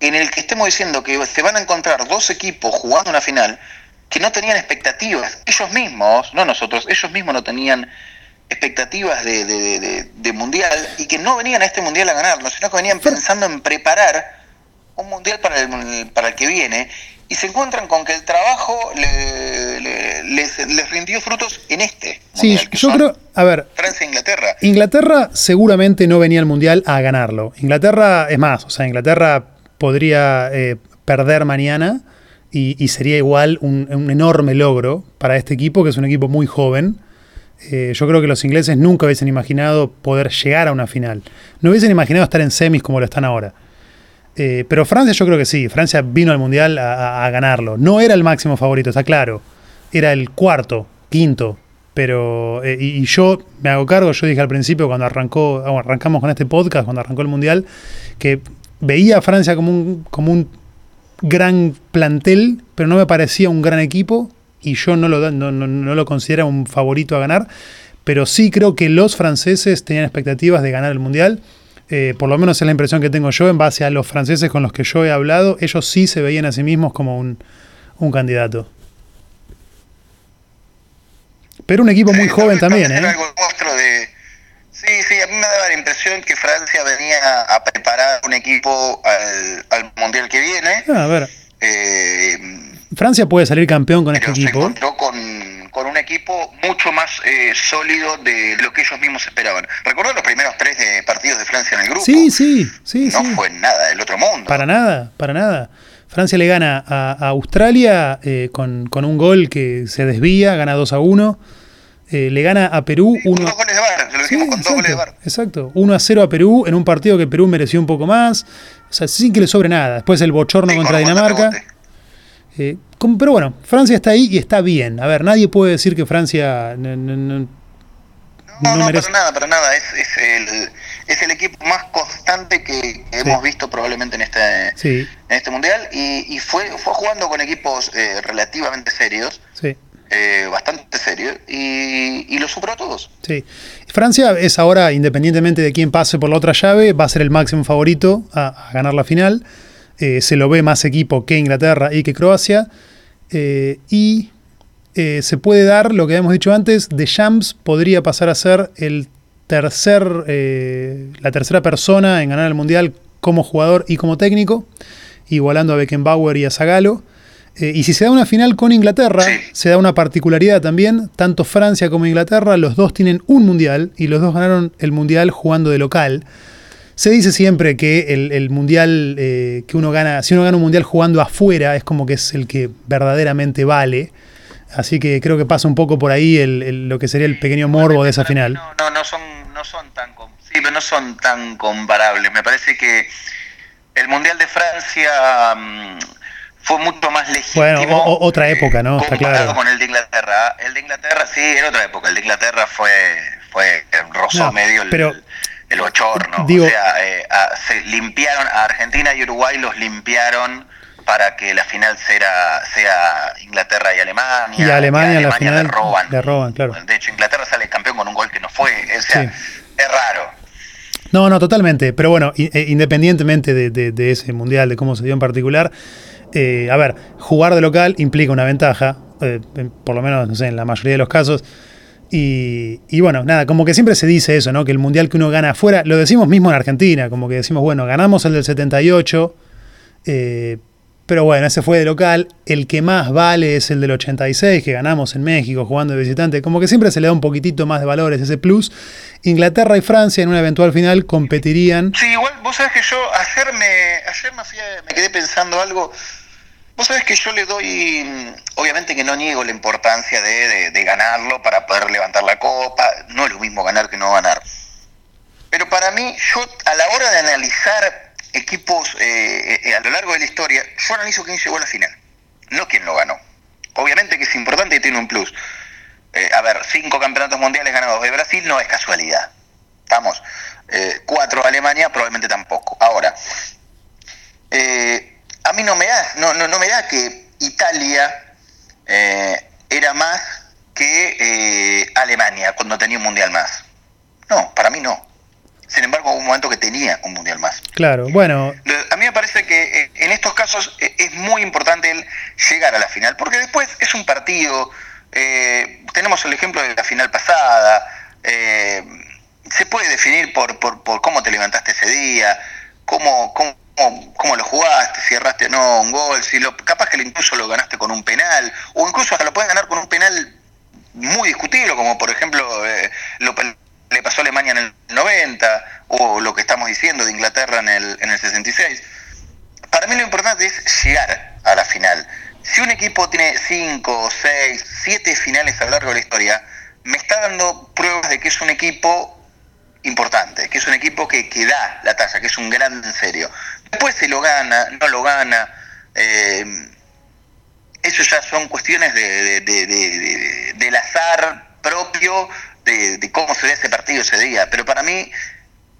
en el que estemos diciendo que se van a encontrar dos equipos jugando una final que no tenían expectativas. Ellos mismos, no nosotros, ellos mismos no tenían expectativas de, mundial y que no venían a este mundial a ganarlo, sino que venían pensando en preparar un mundial para el, para el que viene y se encuentran con que el trabajo les, rindió frutos en este. Sí, yo creo, a ver. Francia e Inglaterra. Inglaterra seguramente no venía al mundial a ganarlo. Inglaterra, es más, o sea, Inglaterra podría eh, perder mañana y, sería igual un, enorme logro para este equipo, que es un equipo muy joven. Eh, yo creo que los ingleses nunca hubiesen imaginado poder llegar a una final. No hubiesen imaginado estar en semis como lo están ahora. Eh, pero Francia yo creo que sí, Francia vino al Mundial a, ganarlo. No era el máximo favorito, está claro. Era el cuarto, quinto. Pero, eh, y, yo me hago cargo, yo dije al principio cuando arrancó, arrancamos con este podcast, cuando arrancó el Mundial, que veía a Francia como un, como un gran plantel, pero no me parecía un gran equipo y yo no lo, no, no lo considero un favorito a ganar. Pero sí creo que los franceses tenían expectativas de ganar el Mundial eh, por lo menos es la impresión que tengo yo en base a los franceses con los que yo he hablado, ellos sí se veían a sí mismos como un, candidato. Pero un equipo muy joven también, ¿eh? Sí, sí, a mí me daba la impresión que Francia venía a preparar un equipo al, Mundial que viene. Ah, a ver. Eh, Francia puede salir campeón con este equipo. con con un equipo mucho más eh, sólido de lo que ellos mismos esperaban. Recuerdo los primeros tres de partidos de Francia en el grupo. Sí, sí, sí. No fue nada del otro mundo. Para nada, para nada. Francia le gana a, Australia eh, con, un gol que se desvía, gana 2 a 1. Eh, le gana a Perú. uno... Con dos goles de bar, se lo dijimos con dos goles de bar. Exacto, 1 a 0 a Perú en un partido que Perú mereció un poco más. O sea, sin que le sobre nada. Después el bochorno contra Dinamarca. Eh, pero bueno, Francia está ahí y está bien. A ver, nadie puede decir que Francia no, no, no, para nada, para nada. Es, es, el, es el equipo más constante que hemos visto probablemente en este, en este mundial y, fue, fue jugando con equipos eh, relativamente serios. Eh, bastante serios y, lo superó a todos. Sí. Francia es ahora, independientemente de quién pase por la otra llave, va a ser el máximo favorito a ganar la final. Eh, se lo ve más equipo que Inglaterra y que Croacia. Eh, y eh, se puede dar lo que habíamos dicho antes, de Shams podría pasar a ser el tercer, la tercera persona en ganar el Mundial como jugador y como técnico, igualando a Beckenbauer y a Zagallo. y si se da una final con Inglaterra, se da una particularidad también, tanto Francia como Inglaterra, los dos tienen un Mundial y los dos ganaron el Mundial jugando de local. Se dice siempre que el, mundial eh, que uno gana, si uno gana un mundial jugando afuera, es como que es el que verdaderamente vale. Así que creo que pasa un poco por ahí el, lo que sería el pequeño morbo de esa final. No, no, no son, no son tan, sí, pero no son tan comparables. Me parece que el mundial de Francia mm, fue mucho más legítimo. Bueno, otra época, ¿no? Está claro. con el de Inglaterra. El de Inglaterra, sí, era otra época. El de Inglaterra fue, fue rozó medio el, pero, el bochorno. o sea, eh, se limpiaron, a Argentina y Uruguay los limpiaron para que la final sea, sea Inglaterra y Alemania. Y Alemania, la final le roban. claro. De hecho, Inglaterra sale campeón con un gol que no fue. O sea, es raro. No, no, totalmente. Pero bueno, eh, independientemente de, ese mundial, de cómo se dio en particular, eh, a ver, jugar de local implica una ventaja, por lo menos, no sé, en la mayoría de los casos. Y, bueno, nada, como que siempre se dice eso, ¿no? Que el mundial que uno gana afuera, lo decimos mismo en Argentina, como que decimos, bueno, ganamos el del 78, eh, pero bueno, ese fue de local. El que más vale es el del 86, que ganamos en México jugando de visitante. Como que siempre se le da un poquitito más de valores ese plus. Inglaterra y Francia en una eventual final competirían. Sí, igual vos sabés que yo ayer me, ayer me quedé pensando algo. Vos sabés que yo le doy, obviamente que no niego la importancia de, ganarlo para poder levantar la copa, no es lo mismo ganar que no ganar. Pero para mí, yo a la hora de analizar equipos eh, eh, a lo largo de la historia, yo analizo quién llegó a la final, no quién lo ganó. Obviamente que es importante y tiene un plus. Eh, a ver, cinco campeonatos mundiales ganados de Brasil no es casualidad. Estamos. cuatro Alemania probablemente tampoco. Ahora, eh, a mí no me da, no, no, no me da que Italia eh, era más que eh, Alemania cuando tenía un mundial más. No, para mí no. Sin embargo, hubo un momento que tenía un mundial más. Claro, bueno. A mí me parece que eh, en estos casos es muy importante el llegar a la final, porque después es un partido. tenemos el ejemplo de la final pasada. se puede definir por, por, por, cómo te levantaste ese día, cómo, cómo, cómo, lo jugaste, si erraste o no un gol, si lo, capaz que incluso lo ganaste con un penal, o incluso hasta lo puedes ganar con un penal muy discutible, como por ejemplo eh, lo le pasó a Alemania en el 90, o lo que estamos diciendo de Inglaterra en el, en el 66. Para mí lo importante es llegar a la final. Si un equipo tiene 5, 6, 7 finales a lo largo de la historia, me está dando pruebas de que es un equipo importante, que es un equipo que, que da la talla, que es un gran en serio. Después se lo gana, no lo gana, eh, eso ya son cuestiones de, del azar propio de, cómo se ve ese partido ese día, pero para mí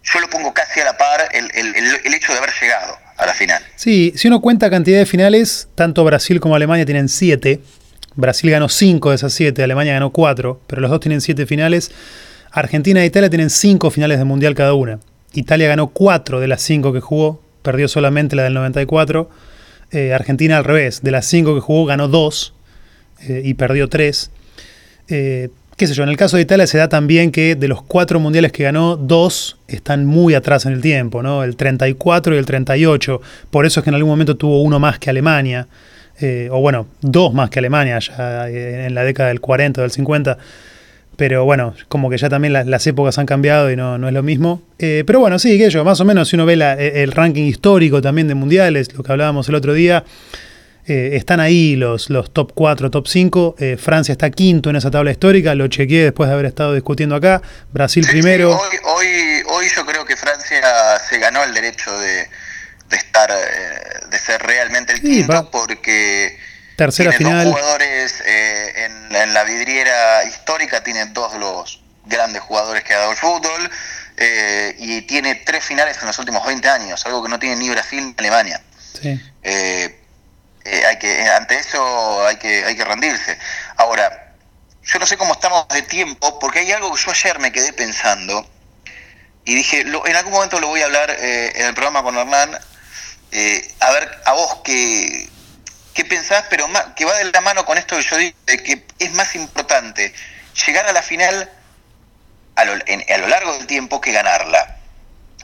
yo lo pongo casi a la par el, el, hecho de haber llegado a la final. Sí, si uno cuenta cantidad de finales, tanto Brasil como Alemania tienen siete. Brasil ganó cinco de esas siete, Alemania ganó cuatro, pero los dos tienen siete finales. Argentina e Italia tienen cinco finales de mundial cada una. Italia ganó cuatro de las cinco que jugó, perdió solamente la del 94. Eh, Argentina al revés, de las cinco que jugó ganó dos eh, y perdió tres. Eh, qué sé yo, en el caso de Italia se da también que de los cuatro mundiales que ganó, dos están muy atrás en el tiempo, ¿no? El 34 y el 38. Por eso es que en algún momento tuvo uno más que Alemania. o bueno, dos más que Alemania ya en la década del 40, del 50. Pero bueno, como que ya también las, épocas han cambiado y no, no es lo mismo. Eh, pero bueno, sí, que yo, más o menos si uno ve e, el ranking histórico también de mundiales, lo que hablábamos el otro día, eh, están ahí los, los top 4, top 5. Eh, Francia está quinto en esa tabla histórica, lo chequeé después de haber estado discutiendo acá. Brasil primero. hoy, hoy, hoy, yo creo que Francia se ganó el derecho de, de estar, de ser realmente el quinto, porque Tercera tiene final. Dos jugadores eh, en, la vidriera histórica, tiene dos de los grandes jugadores que ha dado el fútbol eh, y tiene tres finales en los últimos 20 años, algo que no tiene ni Brasil ni Alemania. Sí. Eh, hay que, ante eso hay que, hay que rendirse. Ahora, yo no sé cómo estamos de tiempo, porque hay algo que yo ayer me quedé pensando y dije, en algún momento lo voy a hablar en el programa con Hernán, a ver a vos qué qué pensás, pero que va de la mano con esto que yo digo, de que es más importante llegar a la final a lo, largo del tiempo que ganarla.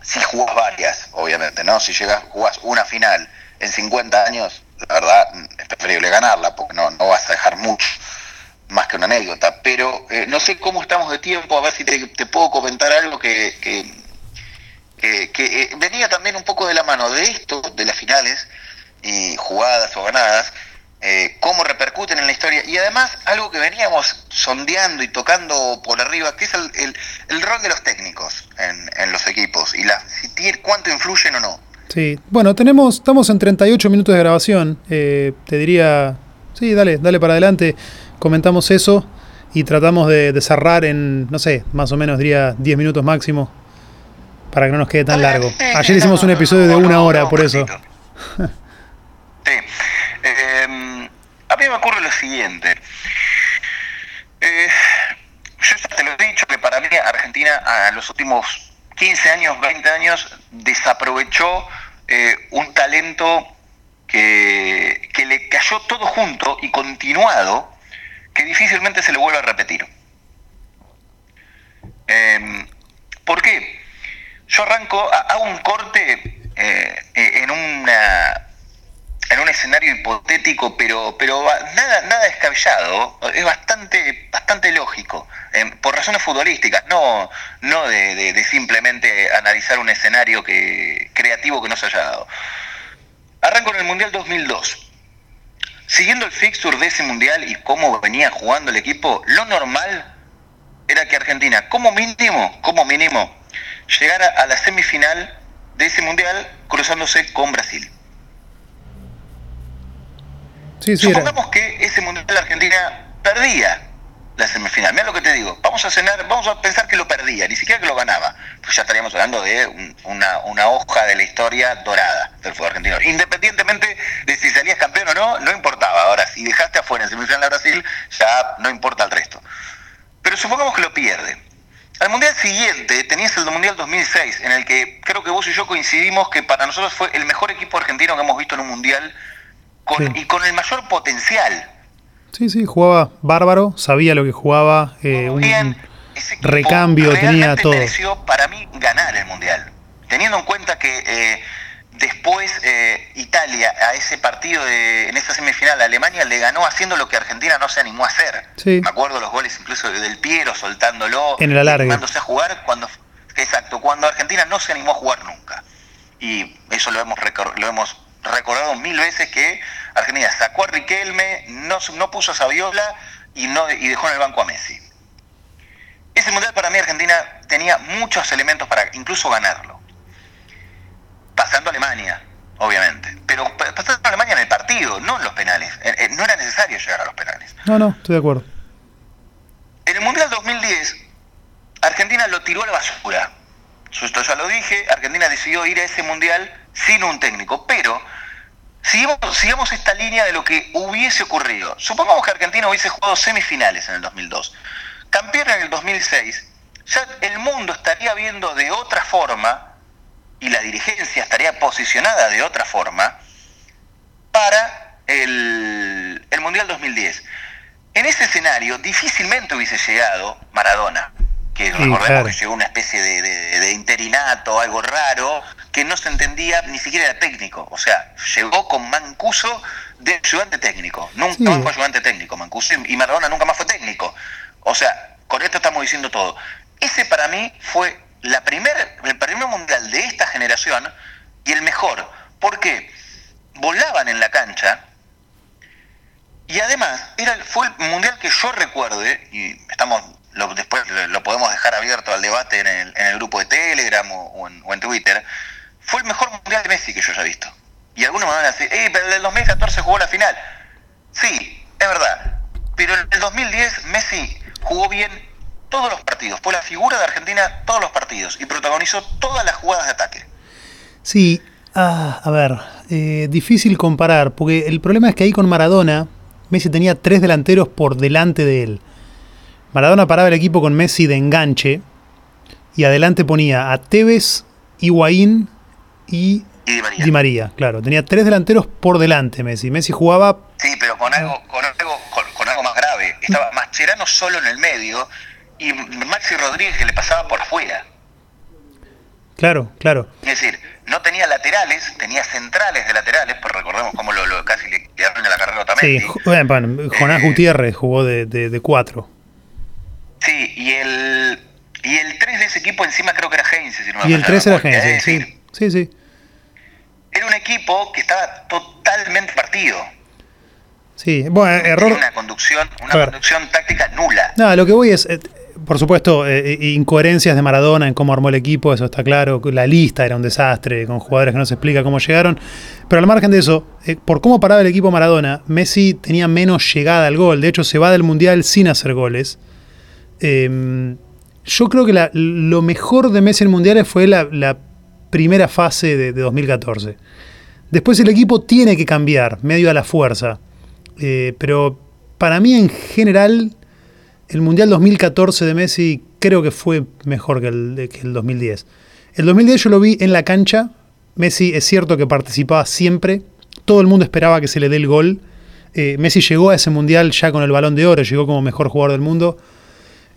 Si jugás varias, obviamente, ¿no? Si llegas, jugás una final en 50 años, la verdad es preferible ganarla, porque no, no vas a dejar mucho más que una anécdota. Pero eh, no sé cómo estamos de tiempo, a ver si te, puedo comentar algo que, que, que eh, venía también un poco de la mano de esto, de las finales, y jugadas o ganadas, eh, cómo repercuten en la historia y además algo que veníamos sondeando y tocando por arriba, que es el, el, rol de los técnicos en, en, los equipos y la, si cuánto influyen o no. Sí, bueno, tenemos, estamos en 38 minutos de grabación, eh, te diría, sí, dale, dale para adelante, comentamos eso y tratamos de, de, cerrar en, no sé, más o menos diría 10 minutos máximo, para que no nos quede tan largo. Ayer hicimos un episodio de una hora, por eso. Em, a mí me ocurre lo siguiente. Eh, yo ya te lo he dicho que para mí Argentina a los últimos 15 años, 20 años, desaprovechó eh, un talento que, que le cayó todo junto y continuado, que difícilmente se le vuelve a repetir. Eh, ¿Por qué? Yo arranco, hago un corte eh, en una en un escenario hipotético, pero, pero nada, nada descabellado, es bastante, bastante lógico, em, por razones futbolísticas, no, no de, simplemente analizar un escenario que, creativo que no se haya dado. Arranco en el Mundial 2002. Siguiendo el fixture de ese Mundial y cómo venía jugando el equipo, lo normal era que Argentina, como mínimo, como mínimo, llegara a la semifinal de ese Mundial cruzándose con Brasil. Supongamos que ese Mundial de Argentina perdía la semifinal. Mira lo que te digo. Vamos a cenar, vamos a pensar que lo perdía, ni siquiera que lo ganaba. Pues ya estaríamos hablando de una, hoja de la historia dorada del fútbol argentino. Independientemente de si salías campeón o no, no importaba. Ahora, si dejaste afuera en semifinal a Brasil, ya no importa el resto. Pero supongamos que lo pierde. Al Mundial siguiente tenías el Mundial 2006, en el que creo que vos y yo coincidimos que para nosotros fue el mejor equipo argentino que hemos visto en un Mundial y con el mayor potencial. Sí, sí, jugaba bárbaro, sabía lo que jugaba. Eh, bien, recambio, tenía todo. mereció para mí ganar el Mundial. Teniendo en cuenta que eh, después eh, Italia a ese partido, de, en esa semifinal, Alemania le ganó haciendo lo que Argentina no se animó a hacer. Me acuerdo los goles incluso del Piero soltándolo, en el alargue. a jugar cuando exacto, cuando Argentina no se animó a jugar nunca. Y eso lo hemos lo hemos recordado mil veces que Argentina sacó a Riquelme, no, no puso a Saviola y no y dejó en el banco a Messi. Ese mundial para mí Argentina tenía muchos elementos para incluso ganarlo. Pasando a Alemania, obviamente. Pero pasando a Alemania en el partido, no en los penales. Eh, eh, no era necesario llegar a los penales. No, no, estoy de acuerdo. En el Mundial 2010, Argentina lo tiró a la basura. Esto ya lo dije, Argentina decidió ir a ese Mundial sin un técnico. Pero sigamos, esta línea de lo que hubiese ocurrido. Supongamos que Argentina hubiese jugado semifinales en el 2002 campeón en el 2006, ya el mundo estaría viendo de otra forma y la dirigencia estaría posicionada de otra forma para el, Mundial 2010. En ese escenario difícilmente hubiese llegado Maradona, que recordemos que llegó una especie de, interinato, algo raro, que no se entendía, ni siquiera era técnico. O sea, llegó con Mancuso de ayudante técnico. Nunca fue ayudante técnico, Mancuso, y Maradona nunca más fue técnico. O sea, con esto estamos diciendo todo. Ese para mí fue la primer, el primer mundial de esta generación y el mejor. porque Volaban en la cancha y además era, fue el mundial que yo recuerde, y estamos lo, después lo podemos dejar abierto al debate en el, en el grupo de Telegram o, en, Twitter, fue el mejor mundial de Messi que yo haya visto. Y algunos me van a decir, pero el del 2014 jugó la final. Sí, es verdad. Pero en el 2010 Messi jugó bien todos los partidos, fue la figura de Argentina todos los partidos y protagonizó todas las jugadas de ataque. Sí, ah, a ver, eh, difícil comparar, porque el problema es que ahí con Maradona, Messi tenía tres delanteros por delante de él. Maradona paraba el equipo con Messi de enganche y adelante ponía a Tevez, Higuaín y, Di, María. Claro, tenía tres delanteros por delante Messi. Messi jugaba... Sí, pero con algo, con algo, con algo más grave. Estaba Mascherano solo en el medio y Maxi Rodríguez que le pasaba por afuera. Claro, claro. Es decir, no tenía laterales, tenía centrales de laterales, pues recordemos cómo lo, casi le quedaron en la carrera también. Sí, bueno, Jonás eh, Gutiérrez jugó de, de, cuatro. Sí, y el, y el 3 de ese equipo encima creo que era Heinze. Si no y el 3 era Heinze, sí. Sí, sí. Era un equipo que estaba totalmente partido. Sí, bueno, error. Una conducción, una conducción táctica nula. No, lo que voy es, eh, por supuesto, eh, eh, incoherencias de Maradona en cómo armó el equipo, eso está claro. La lista era un desastre, con jugadores que no se explica cómo llegaron. Pero al margen de eso, por cómo paraba el equipo Maradona, Messi tenía menos llegada al gol. De hecho, se va del Mundial sin hacer goles. Em, yo creo que lo mejor de Messi en Mundiales fue la, primera fase de, de 2014. Después el equipo tiene que cambiar, medio a la fuerza. Eh, pero para mí en general el Mundial 2014 de Messi creo que fue mejor que el, que el 2010. El 2010 yo lo vi en la cancha. Messi es cierto que participaba siempre. Todo el mundo esperaba que se le dé el gol. Eh, Messi llegó a ese mundial ya con el balón de oro, llegó como mejor jugador del mundo.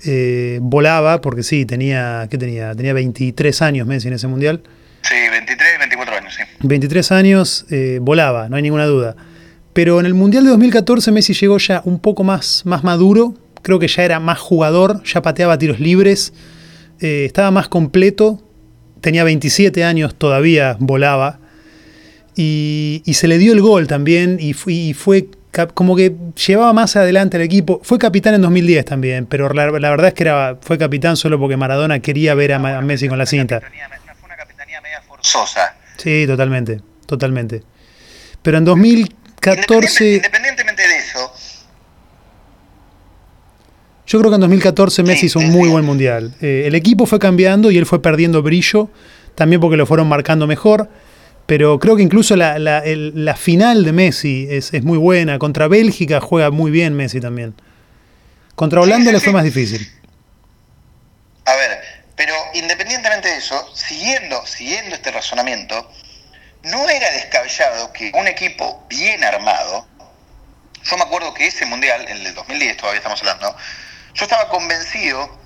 Eh, volaba, porque sí, tenía, ¿qué tenía? Tenía 23 años Messi en ese mundial. Sí, 23, 24 años, sí. 23 años, volaba, no hay ninguna duda. Pero en el Mundial de 2014 Messi llegó ya un poco más, más maduro, creo que ya era más jugador, ya pateaba tiros libres, eh, estaba más completo, tenía 27 años, todavía volaba, y, se le dio el gol también, y, fue, como que llevaba más adelante al equipo. Fue capitán en 2010 también, pero la, verdad es que era, fue capitán solo porque Maradona quería ver a, Messi con la cinta. Fue una capitanía media forzosa. Sí, totalmente, totalmente. Pero en 2000 14... Independientemente de eso. Yo creo que en 2014 Messi hizo un muy buen mundial. Eh, el equipo fue cambiando y él fue perdiendo brillo, también porque lo fueron marcando mejor. Pero creo que incluso la, final de Messi es, muy buena. Contra Bélgica juega muy bien Messi también. Contra Holanda le fue más difícil. A ver, pero independientemente de eso, siguiendo, siguiendo este razonamiento, no era descabellado que un equipo bien armado, yo me acuerdo que ese mundial, el del 2010 todavía estamos hablando, yo estaba convencido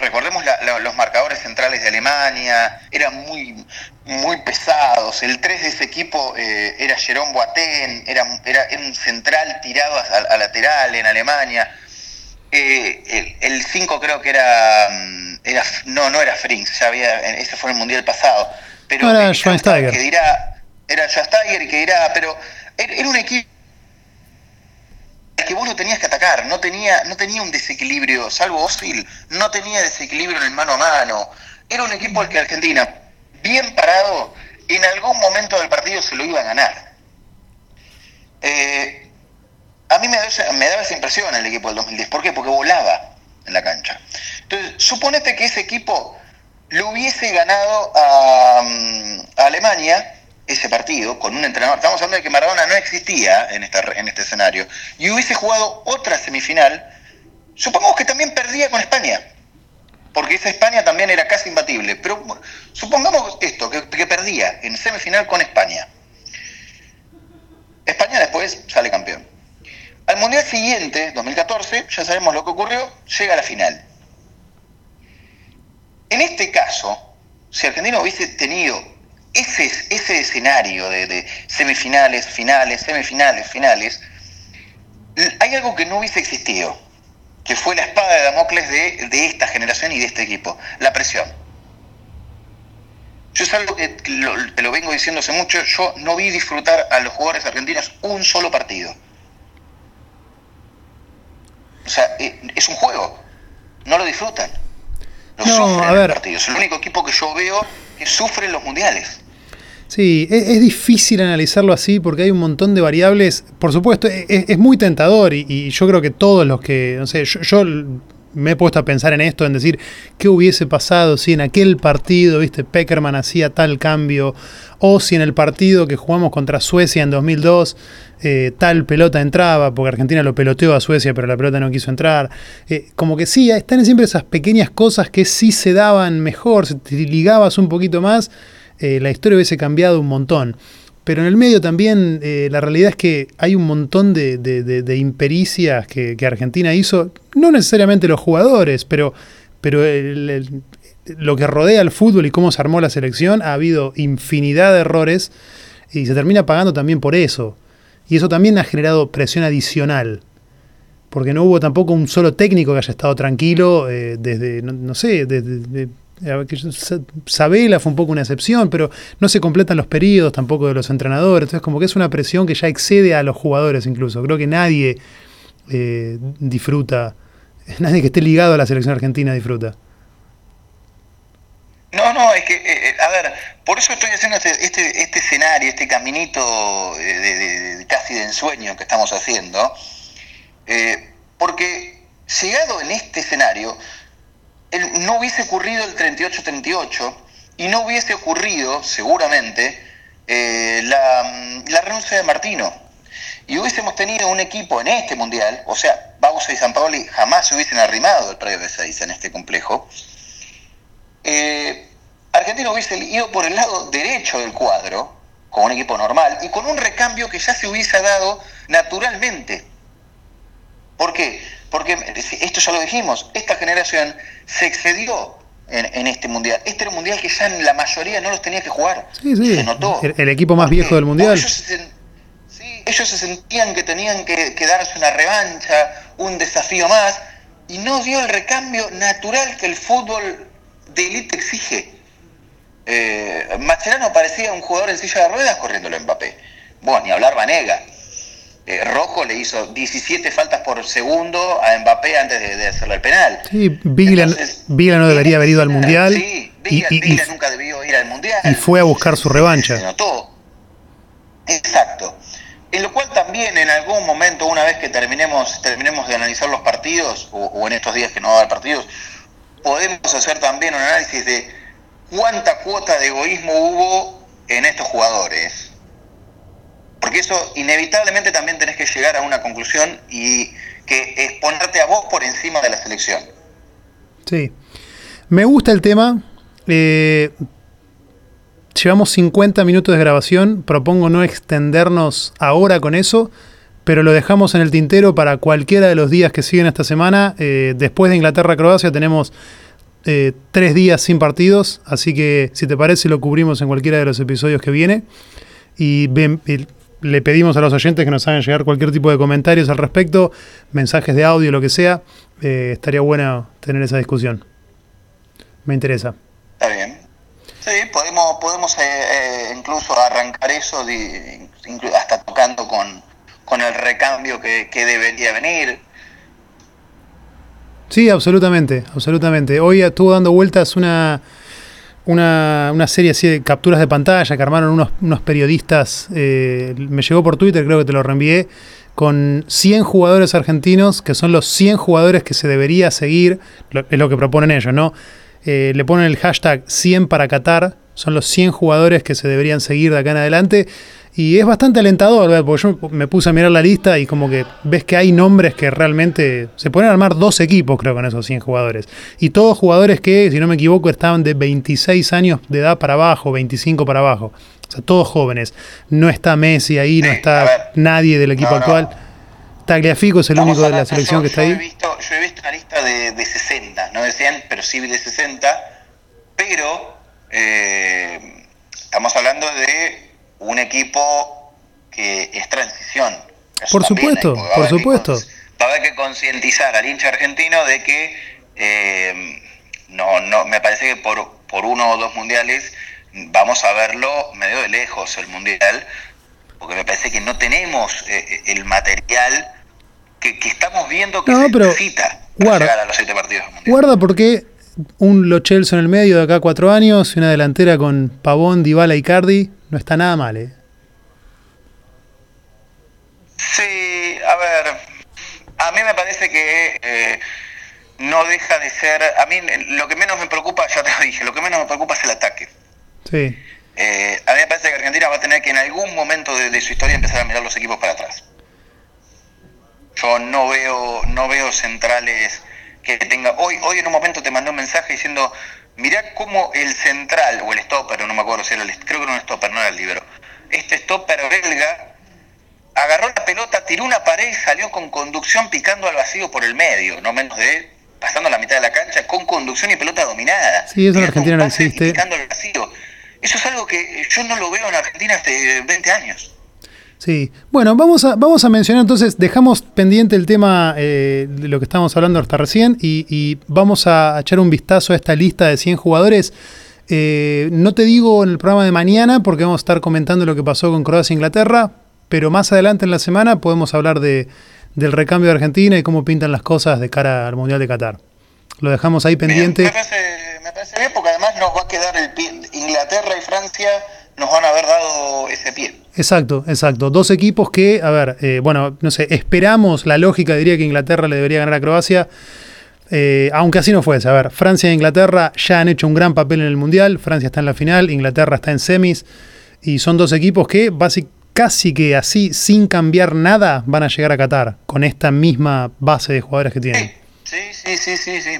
recordemos los marcadores centrales de Alemania, eran muy, muy pesados. El 3 de ese equipo eh, era Jerome Boateng, era, era, un central tirado a, lateral en Alemania. Eh, el 5 creo que era, mm, era, no, no era Frings, ya había, ese fue el mundial pasado. Pero era Schweinsteiger. Que dirá, era Schweinsteiger que dirá, pero era un equipo que vos lo tenías que atacar, no tenía, no tenía un desequilibrio, salvo Osil, no tenía desequilibrio en el mano a mano. Era un equipo al que Argentina, bien parado, en algún momento del partido se lo iba a ganar. Eh, a mí me, me daba esa impresión el equipo del 2010. ¿Por qué? Porque volaba en la cancha. Entonces, suponete que ese equipo lo hubiese ganado a, mm, a Alemania ese partido con un entrenador. Estamos hablando de que Maradona no existía en, esta, en este escenario y hubiese jugado otra semifinal, supongamos que también perdía con España, porque esa España también era casi imbatible. Pero supongamos esto, que, que perdía en semifinal con España. España después sale campeón. Al Mundial siguiente, 2014, ya sabemos lo que ocurrió, llega a la final. En este caso, si Argentina hubiese tenido ese, ese escenario de, semifinales, finales, semifinales, finales, hay algo que no hubiese existido, que fue la espada de Damocles de, esta generación y de este equipo, la presión. Yo es algo que te lo vengo diciendo hace mucho, yo no vi disfrutar a los jugadores argentinos un solo partido. O sea, eh, es un juego, no lo disfrutan. No, sufren a ver. partidos. Es el único equipo que yo veo que sufre los mundiales. Sí, es, difícil analizarlo así porque hay un montón de variables. Por supuesto, e, e, es, muy tentador y, yo creo que todos los que, no sé, yo, me he puesto a pensar en esto, en decir, ¿qué hubiese pasado si en aquel partido, viste, Peckerman hacía tal cambio? O si en el partido que jugamos contra Suecia en 2002, eh, tal pelota entraba, porque Argentina lo peloteó a Suecia, pero la pelota no quiso entrar. Eh, como que sí, están siempre esas pequeñas cosas que sí se daban mejor, si te ligabas un poquito más eh, la historia hubiese cambiado un montón. Pero en el medio también eh, la realidad es que hay un montón de, impericias que, Argentina hizo, no necesariamente los jugadores, pero, pero lo que rodea al fútbol y cómo se armó la selección, ha habido infinidad de errores y se termina pagando también por eso. Y eso también ha generado presión adicional porque no hubo tampoco un solo técnico que haya estado tranquilo eh, desde, no, sé, desde, Sabela fue un poco una excepción, pero no se completan los periodos tampoco de los entrenadores. Entonces, como que es una presión que ya excede a los jugadores incluso. Creo que nadie eh, disfruta, nadie que esté ligado a la selección argentina disfruta. No, no, es que, eh, eh, a ver, por eso estoy haciendo este, este, este escenario, este caminito de, casi de ensueño que estamos haciendo, porque llegado en este escenario, no hubiese ocurrido el 38-38 y no hubiese ocurrido, seguramente, eh, la, la, renuncia de Martino. Y hubiésemos tenido un equipo en este mundial, o sea, Bausa y San Paoli jamás se hubiesen arrimado el predio de 6 en este complejo. Eh, Argentina hubiese ido por el lado derecho del cuadro, con un equipo normal, y con un recambio que ya se hubiese dado naturalmente. ¿Por qué? Porque esto ya lo dijimos, esta generación se excedió en, este mundial. Este era un mundial que ya en la mayoría no los tenía que jugar. Se notó. El, equipo más viejo del mundial. Ellos se, sí, ellos se sentían que tenían que, darse una revancha, un desafío más, y no dio el recambio natural que el fútbol de élite exige. Eh, parecía un jugador en silla de ruedas corriendo el Mbappé. Bueno, ni hablar Vanega. Eh, Rojo le hizo 17 faltas por segundo a Mbappé antes de, hacerle el penal. Sí, Vigla, no debería haber ido al Mundial. Sí, Vigla, nunca debió ir al Mundial. Y fue a buscar su revancha. Se notó. Exacto. En lo cual también en algún momento, una vez que terminemos, terminemos de analizar los partidos, o, en estos días que no va a haber partidos, podemos hacer también un análisis de cuánta cuota de egoísmo hubo en estos jugadores porque eso inevitablemente también tenés que llegar a una conclusión y que es ponerte a vos por encima de la selección. Sí. Me gusta el tema. Eh, llevamos 50 minutos de grabación. Propongo no extendernos ahora con eso, pero lo dejamos en el tintero para cualquiera de los días que siguen esta semana. Eh, después de Inglaterra-Croacia tenemos eh, tres días sin partidos, así que si te parece lo cubrimos en cualquiera de los episodios que viene. Y, le pedimos a los oyentes que nos hagan llegar cualquier tipo de comentarios al respecto, mensajes de audio, lo que sea. Eh, estaría bueno tener esa discusión. Me interesa. Está bien. Sí, podemos, podemos incluso arrancar eso hasta tocando con, con el recambio que, que debería venir Sí, absolutamente, absolutamente. Hoy estuvo dando vueltas una, una, una, serie así de capturas de pantalla que armaron unos, unos periodistas, eh, me llegó por Twitter, creo que te lo reenvié, con 100 jugadores argentinos, que son los 100 jugadores que se debería seguir, es lo que proponen ellos, ¿no? Eh, le ponen el hashtag 100 para Qatar, son los 100 jugadores que se deberían seguir de acá en adelante. Y es bastante alentador, porque yo me puse a mirar la lista y como que ves que hay nombres que realmente se pueden armar dos equipos, creo, con esos 100 jugadores. Y todos jugadores que, si no me equivoco, estaban de 26 años de edad para abajo, 25 para abajo. O sea, todos jóvenes. No está Messi ahí, no está nadie del equipo actual. Tagliafico es el único de la selección que está ahí. He visto, yo he visto una lista de, de 60, no de 100, pero sí de 60. Pero eh, estamos hablando de un equipo que es transición. por supuesto, por supuesto. va a haber que concientizar al hincha argentino de que eh, no, no, me parece que por, por uno o dos mundiales vamos a verlo medio de lejos el mundial, porque me parece que no tenemos eh, el material que, estamos viendo que se necesita para llegar a los siete partidos Guarda porque un Lo en el medio de acá cuatro años y una delantera con Pavón, Dybala y Cardi no está nada mal, ¿eh? Sí, a ver, a mí me parece que eh, no deja de ser, a mí lo que menos me preocupa, ya te lo dije, lo que menos me preocupa es el ataque. Sí. Eh, a mí me parece que Argentina va a tener que en algún momento de, su historia empezar a mirar los equipos para atrás. Yo no veo, no veo centrales que tenga. Hoy, hoy en un momento te mandé un mensaje diciendo mirá cómo el central, o el stopper, no me acuerdo si era el, creo que era un stopper, no era el libro, este stopper belga agarró la pelota, tiró una pared y salió con conducción picando al vacío por el medio, no menos de pasando la mitad de la cancha con conducción y pelota dominada. Sí, eso en Argentina no existe. Picando al vacío. Eso es algo que yo no lo veo en Argentina hace 20 años. Sí, bueno, vamos a, vamos a mencionar entonces, dejamos pendiente el tema eh, de lo que estábamos hablando hasta recién y, vamos a echar un vistazo a esta lista de 100 jugadores. Eh, no te digo en el programa de mañana porque vamos a estar comentando lo que pasó con Croacia e Inglaterra, pero más adelante en la semana podemos hablar de, del recambio de Argentina y cómo pintan las cosas de cara al Mundial de Qatar. Lo dejamos ahí pendiente. me, parece, bien porque además nos va a quedar el Inglaterra y Francia nos van a haber dado ese pie. Exacto, exacto. Dos equipos que, a ver, eh, bueno, no sé, esperamos, la lógica diría que Inglaterra le debería ganar a Croacia. Eh, aunque así no fuese, a ver, Francia e Inglaterra ya han hecho un gran papel en el Mundial, Francia está en la final, Inglaterra está en semis, y son dos equipos que casi que así, sin cambiar nada, van a llegar a Qatar, con esta misma base de jugadores que tienen. Sí, sí, sí, sí, sí.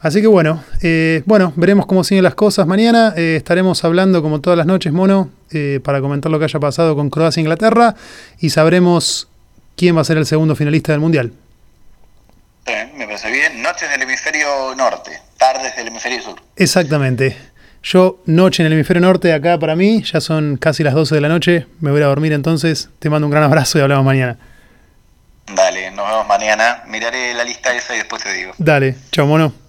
Así que bueno, eh, bueno, veremos cómo siguen las cosas. Mañana eh, estaremos hablando como todas las noches, mono, eh, para comentar lo que haya pasado con Croacia e Inglaterra y sabremos quién va a ser el segundo finalista del Mundial. Me parece bien. Noches del hemisferio norte, tardes del hemisferio sur. Exactamente. Yo, noche en el hemisferio norte, acá para mí, ya son casi las 12 de la noche. Me voy a dormir entonces. Te mando un gran abrazo y hablamos mañana. Dale, nos vemos mañana. Miraré la lista esa y después te digo. Dale, chao mono.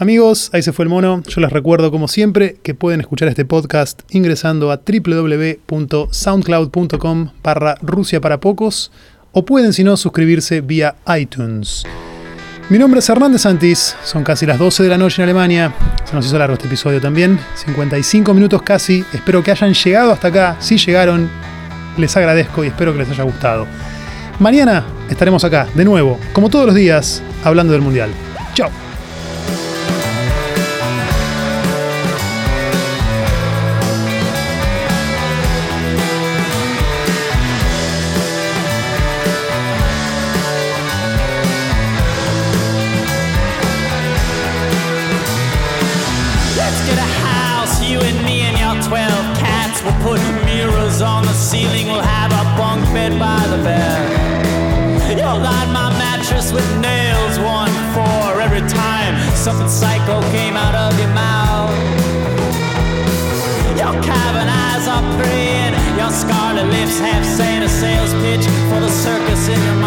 Amigos, ahí se fue el mono. Yo les recuerdo, como siempre, que pueden escuchar este podcast ingresando a www.soundcloud.com barra Rusia para pocos o pueden, si no, suscribirse vía iTunes. Mi nombre es Hernández Santis, son casi las 12 de la noche en Alemania. Se nos hizo largo este episodio también, 55 minutos casi. Espero que hayan llegado hasta acá. Si llegaron, les agradezco y espero que les haya gustado. Mañana estaremos acá, de nuevo, como todos los días, hablando del Mundial. Chao. Something psycho came out of your mouth. Your cavern eyes are praying, your scarlet lips have saying a sales pitch for the circus in your.